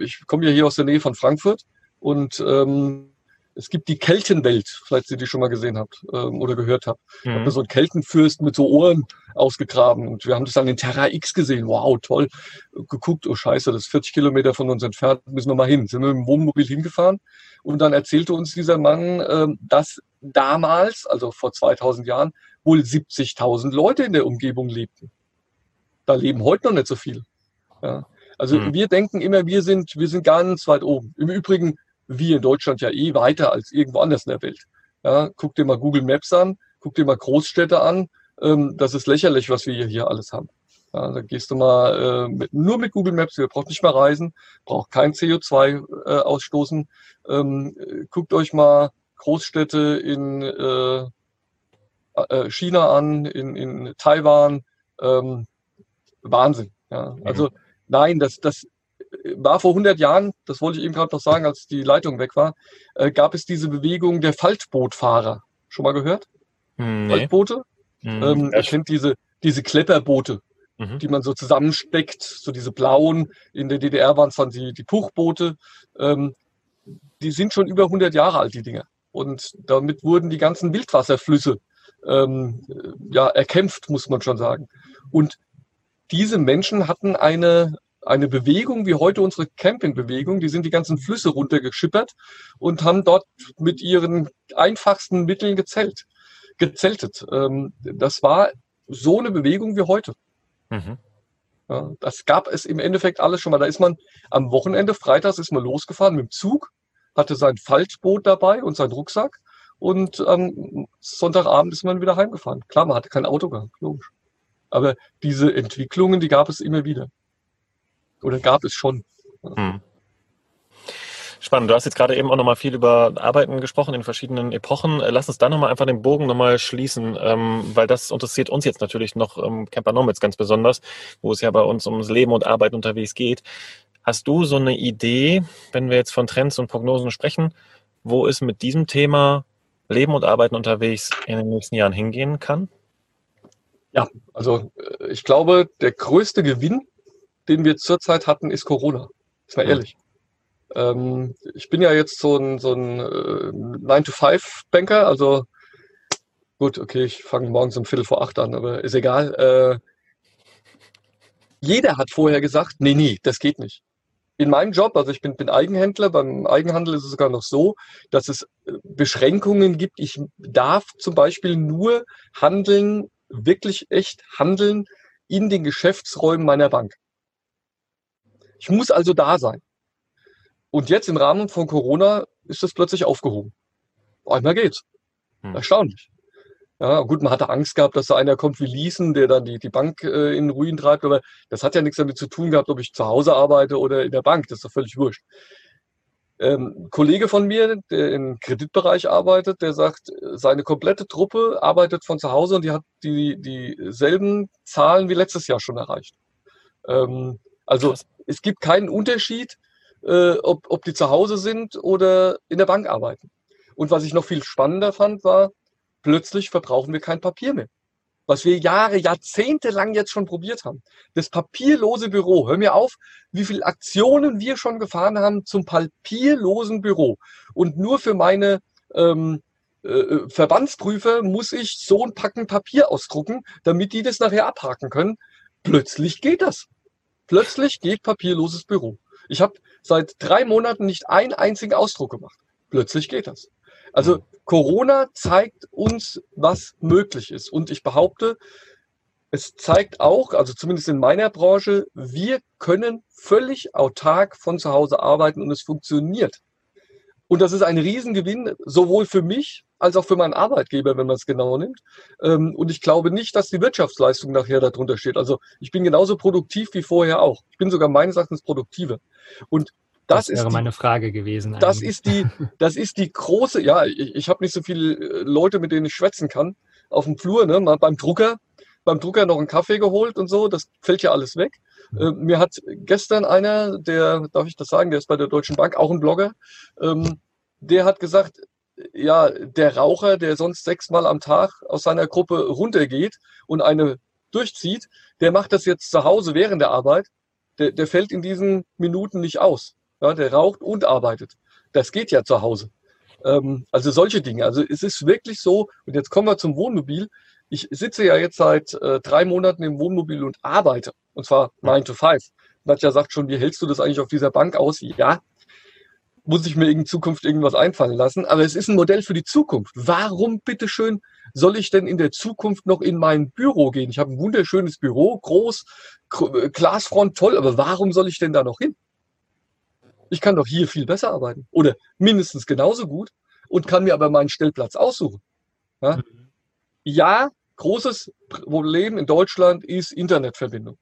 ich komme ja hier aus der Nähe von Frankfurt und ähm, es gibt die Keltenwelt, vielleicht ihr die schon mal gesehen habt ähm, oder gehört habt. Mhm. Da so einen Keltenfürst mit so Ohren ausgegraben und wir haben das dann in Terra X gesehen. Wow, toll. Geguckt, oh scheiße, das ist 40 Kilometer von uns entfernt, müssen wir mal hin. Sind wir mit dem Wohnmobil hingefahren und dann erzählte uns dieser Mann, ähm, dass damals, also vor 2000 Jahren, wohl 70.000 Leute in der Umgebung lebten. Da leben heute noch nicht so viel. Ja. Also mhm. wir denken immer, wir sind, wir sind ganz weit oben. Im Übrigen, wir in Deutschland ja eh weiter als irgendwo anders in der Welt. Ja, guck dir mal Google Maps an, guck dir mal Großstädte an. Ähm, das ist lächerlich, was wir hier alles haben. Ja, da gehst du mal äh, mit, nur mit Google Maps, ihr braucht nicht mehr reisen, braucht kein CO2 äh, ausstoßen. Ähm, guckt euch mal Großstädte in äh, äh, China an, in, in Taiwan. Ähm, Wahnsinn. Ja. Also nein, das, das war vor 100 Jahren, das wollte ich eben gerade noch sagen, als die Leitung weg war, äh, gab es diese Bewegung der Faltbootfahrer. Schon mal gehört? Hm, nee. Faltboote? Mhm. Ähm, ich finde diese, diese Klepperboote, mhm. die man so zusammensteckt, so diese blauen, in der DDR waren es dann die, die Puchboote, ähm, die sind schon über 100 Jahre alt, die Dinger. Und damit wurden die ganzen Wildwasserflüsse ähm, ja, erkämpft, muss man schon sagen. Und diese Menschen hatten eine, eine Bewegung wie heute unsere Campingbewegung. Die sind die ganzen Flüsse runtergeschippert und haben dort mit ihren einfachsten Mitteln gezelt, gezeltet. Ähm, das war so eine Bewegung wie heute. Mhm. Ja, das gab es im Endeffekt alles schon mal. Da ist man am Wochenende, freitags ist man losgefahren mit dem Zug hatte sein Faltboot dabei und seinen Rucksack. Und ähm, Sonntagabend ist man wieder heimgefahren. Klar, man hatte kein Auto gehabt, logisch. Aber diese Entwicklungen, die gab es immer wieder. Oder gab es schon. Hm. Spannend. Du hast jetzt gerade eben auch nochmal viel über Arbeiten gesprochen in verschiedenen Epochen. Äh, lass uns da nochmal einfach den Bogen nochmal schließen, ähm, weil das interessiert uns jetzt natürlich noch ähm, Camper Nomads ganz besonders, wo es ja bei uns ums Leben und Arbeiten unterwegs geht. Hast du so eine Idee, wenn wir jetzt von Trends und Prognosen sprechen, wo es mit diesem Thema Leben und Arbeiten unterwegs in den nächsten Jahren hingehen kann? Ja, also äh, ich glaube, der größte Gewinn, den wir zurzeit hatten, ist Corona. Ist mal ehrlich. Ähm, ich bin ja jetzt so ein, so ein äh, 9-to-5-Banker, also gut, okay, ich fange morgens um Viertel vor acht an, aber ist egal. Äh, jeder hat vorher gesagt, nee, nee, das geht nicht. In meinem Job, also ich bin, bin Eigenhändler, beim Eigenhandel ist es sogar noch so, dass es äh, Beschränkungen gibt. Ich darf zum Beispiel nur handeln, wirklich echt handeln in den Geschäftsräumen meiner Bank. Ich muss also da sein. Und jetzt im Rahmen von Corona ist das plötzlich aufgehoben. Einmal geht's. Hm. Erstaunlich. Ja, gut, man hatte Angst gehabt, dass da einer kommt wie Leeson, der dann die, die Bank äh, in Ruin treibt, aber das hat ja nichts damit zu tun gehabt, ob ich zu Hause arbeite oder in der Bank. Das ist doch völlig wurscht. Ähm, Kollege von mir, der im Kreditbereich arbeitet, der sagt, seine komplette Truppe arbeitet von zu Hause und die hat die dieselben Zahlen wie letztes Jahr schon erreicht. Ähm, also es gibt keinen Unterschied, äh, ob, ob die zu Hause sind oder in der Bank arbeiten. Und was ich noch viel spannender fand, war, plötzlich verbrauchen wir kein Papier mehr. Was wir Jahre, Jahrzehnte lang jetzt schon probiert haben. Das papierlose Büro. Hör mir auf, wie viele Aktionen wir schon gefahren haben zum papierlosen Büro. Und nur für meine ähm, äh, Verbandsprüfer muss ich so ein Packen Papier ausdrucken, damit die das nachher abhaken können. Plötzlich geht das. Plötzlich geht papierloses Büro. Ich habe seit drei Monaten nicht einen einzigen Ausdruck gemacht. Plötzlich geht das. Also Corona zeigt uns, was möglich ist. Und ich behaupte, es zeigt auch, also zumindest in meiner Branche, wir können völlig autark von zu Hause arbeiten und es funktioniert. Und das ist ein Riesengewinn, sowohl für mich als auch für meinen Arbeitgeber, wenn man es genau nimmt. Ähm, und ich glaube nicht, dass die Wirtschaftsleistung nachher darunter steht. Also ich bin genauso produktiv wie vorher auch. Ich bin sogar meines Erachtens produktiver. Und das, das wäre die, meine Frage gewesen. Das ist die, das ist die große, ja, ich, ich habe nicht so viele äh, Leute, mit denen ich schwätzen kann. Auf dem Flur, ne, mal beim Drucker, beim Drucker noch einen Kaffee geholt und so, das fällt ja alles weg. Äh, mir hat gestern einer, der, darf ich das sagen, der ist bei der Deutschen Bank, auch ein Blogger, ähm, der hat gesagt, ja, der Raucher, der sonst sechsmal am Tag aus seiner Gruppe runtergeht und eine durchzieht, der macht das jetzt zu Hause während der Arbeit. Der, der fällt in diesen Minuten nicht aus. Ja, der raucht und arbeitet. Das geht ja zu Hause. Ähm, also solche Dinge. Also es ist wirklich so, und jetzt kommen wir zum Wohnmobil. Ich sitze ja jetzt seit äh, drei Monaten im Wohnmobil und arbeite. Und zwar 9 to 5. Nadja sagt schon, wie hältst du das eigentlich auf dieser Bank aus? Ja, muss ich mir in Zukunft irgendwas einfallen lassen. Aber es ist ein Modell für die Zukunft. Warum, bitteschön, soll ich denn in der Zukunft noch in mein Büro gehen? Ich habe ein wunderschönes Büro, groß, äh, Glasfront, toll, aber warum soll ich denn da noch hin? Ich kann doch hier viel besser arbeiten oder mindestens genauso gut und kann mir aber meinen Stellplatz aussuchen. Ja, mhm. ja großes Problem in Deutschland ist Internetverbindung.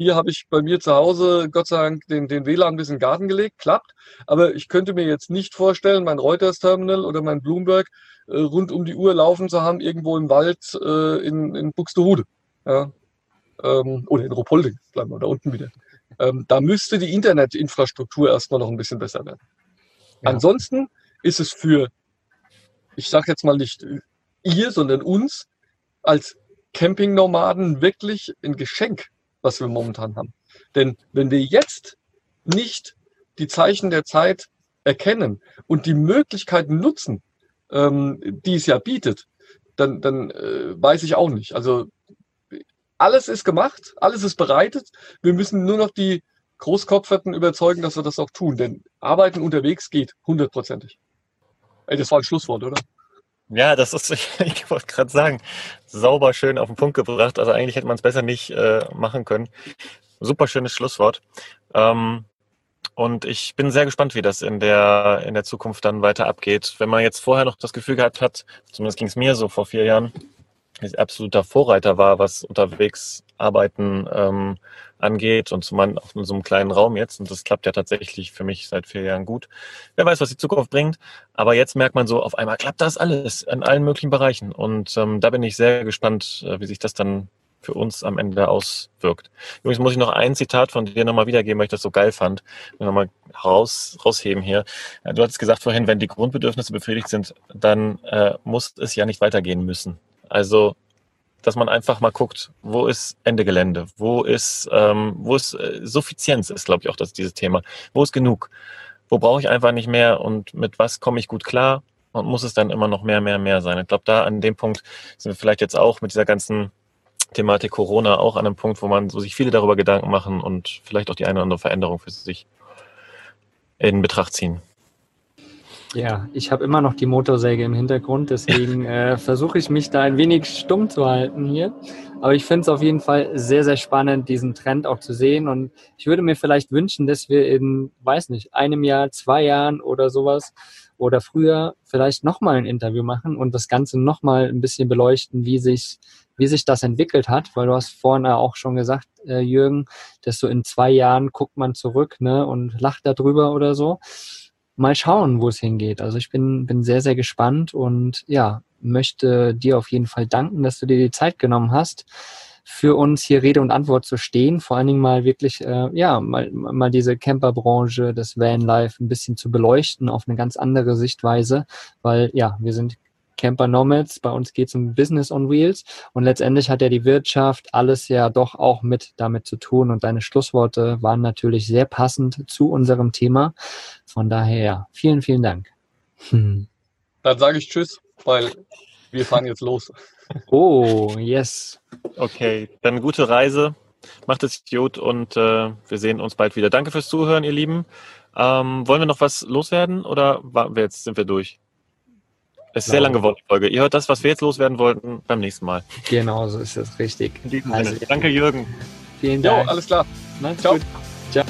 Hier habe ich bei mir zu Hause, Gott sei Dank, den, den WLAN bis in den Garten gelegt, klappt. Aber ich könnte mir jetzt nicht vorstellen, mein Reuters-Terminal oder mein Bloomberg äh, rund um die Uhr laufen zu haben, irgendwo im Wald äh, in, in Buxtehude. Ja? Ähm, oder in Ruhpolding, bleiben wir da unten wieder. Ähm, da müsste die Internetinfrastruktur erstmal noch ein bisschen besser werden. Ja. Ansonsten ist es für, ich sage jetzt mal nicht ihr, sondern uns als Campingnomaden wirklich ein Geschenk, was wir momentan haben. Denn wenn wir jetzt nicht die Zeichen der Zeit erkennen und die Möglichkeiten nutzen, ähm, die es ja bietet, dann, dann äh, weiß ich auch nicht. Also alles ist gemacht, alles ist bereitet. Wir müssen nur noch die Großkopferten überzeugen, dass wir das auch tun. Denn Arbeiten unterwegs geht hundertprozentig. Ey, das war ein Schlusswort, oder? Ja, das ist, ich wollte gerade sagen, sauber schön auf den Punkt gebracht. Also eigentlich hätte man es besser nicht äh, machen können. Super schönes Schlusswort. Ähm, und ich bin sehr gespannt, wie das in der, in der Zukunft dann weiter abgeht. Wenn man jetzt vorher noch das Gefühl gehabt hat, zumindest ging es mir so vor vier Jahren, absoluter Vorreiter war, was unterwegs arbeiten ähm, angeht und auch in so einem kleinen Raum jetzt. Und das klappt ja tatsächlich für mich seit vier Jahren gut. Wer weiß, was die Zukunft bringt. Aber jetzt merkt man so, auf einmal klappt das alles in allen möglichen Bereichen. Und ähm, da bin ich sehr gespannt, äh, wie sich das dann für uns am Ende auswirkt. Übrigens muss ich noch ein Zitat von dir nochmal wiedergeben, weil ich das so geil fand. Nochmal raus, rausheben hier. Du hattest gesagt vorhin, wenn die Grundbedürfnisse befriedigt sind, dann äh, muss es ja nicht weitergehen müssen. Also, dass man einfach mal guckt, wo ist Ende Gelände? Wo ist, ähm, wo ist äh, Suffizienz ist, glaube ich, auch das, dieses Thema. Wo ist genug? Wo brauche ich einfach nicht mehr und mit was komme ich gut klar? Und muss es dann immer noch mehr, mehr, mehr sein? Ich glaube, da an dem Punkt sind wir vielleicht jetzt auch mit dieser ganzen Thematik Corona auch an einem Punkt, wo man so sich viele darüber Gedanken machen und vielleicht auch die eine oder andere Veränderung für sich in Betracht ziehen. Ja, ich habe immer noch die Motorsäge im Hintergrund, deswegen äh, versuche ich mich da ein wenig stumm zu halten hier. Aber ich finde es auf jeden Fall sehr, sehr spannend, diesen Trend auch zu sehen. Und ich würde mir vielleicht wünschen, dass wir in, weiß nicht, einem Jahr, zwei Jahren oder sowas oder früher vielleicht nochmal ein Interview machen und das Ganze nochmal ein bisschen beleuchten, wie sich, wie sich das entwickelt hat, weil du hast vorhin auch schon gesagt, äh, Jürgen, dass so in zwei Jahren guckt man zurück ne, und lacht darüber oder so mal schauen, wo es hingeht. Also ich bin, bin sehr, sehr gespannt und ja, möchte dir auf jeden Fall danken, dass du dir die Zeit genommen hast, für uns hier Rede und Antwort zu stehen. Vor allen Dingen mal wirklich, äh, ja, mal, mal diese Camperbranche, das Vanlife ein bisschen zu beleuchten auf eine ganz andere Sichtweise, weil ja, wir sind Camper Nomads, bei uns geht es um Business on Wheels und letztendlich hat ja die Wirtschaft alles ja doch auch mit damit zu tun und deine Schlussworte waren natürlich sehr passend zu unserem Thema. Von daher, vielen, vielen Dank. Hm. Dann sage ich Tschüss, weil wir fahren jetzt los. Oh, yes. Okay, dann gute Reise. Macht es gut und äh, wir sehen uns bald wieder. Danke fürs Zuhören, ihr Lieben. Ähm, wollen wir noch was loswerden oder wir jetzt sind wir durch? Es ist sehr lang geworden, die Folge. Ihr hört das, was wir jetzt loswerden wollten, beim nächsten Mal. Genau, so ist das richtig. In diesem also, Sinne. Danke, Jürgen. Vielen Dank. Jo, alles klar. Macht's Ciao. gut. Ciao.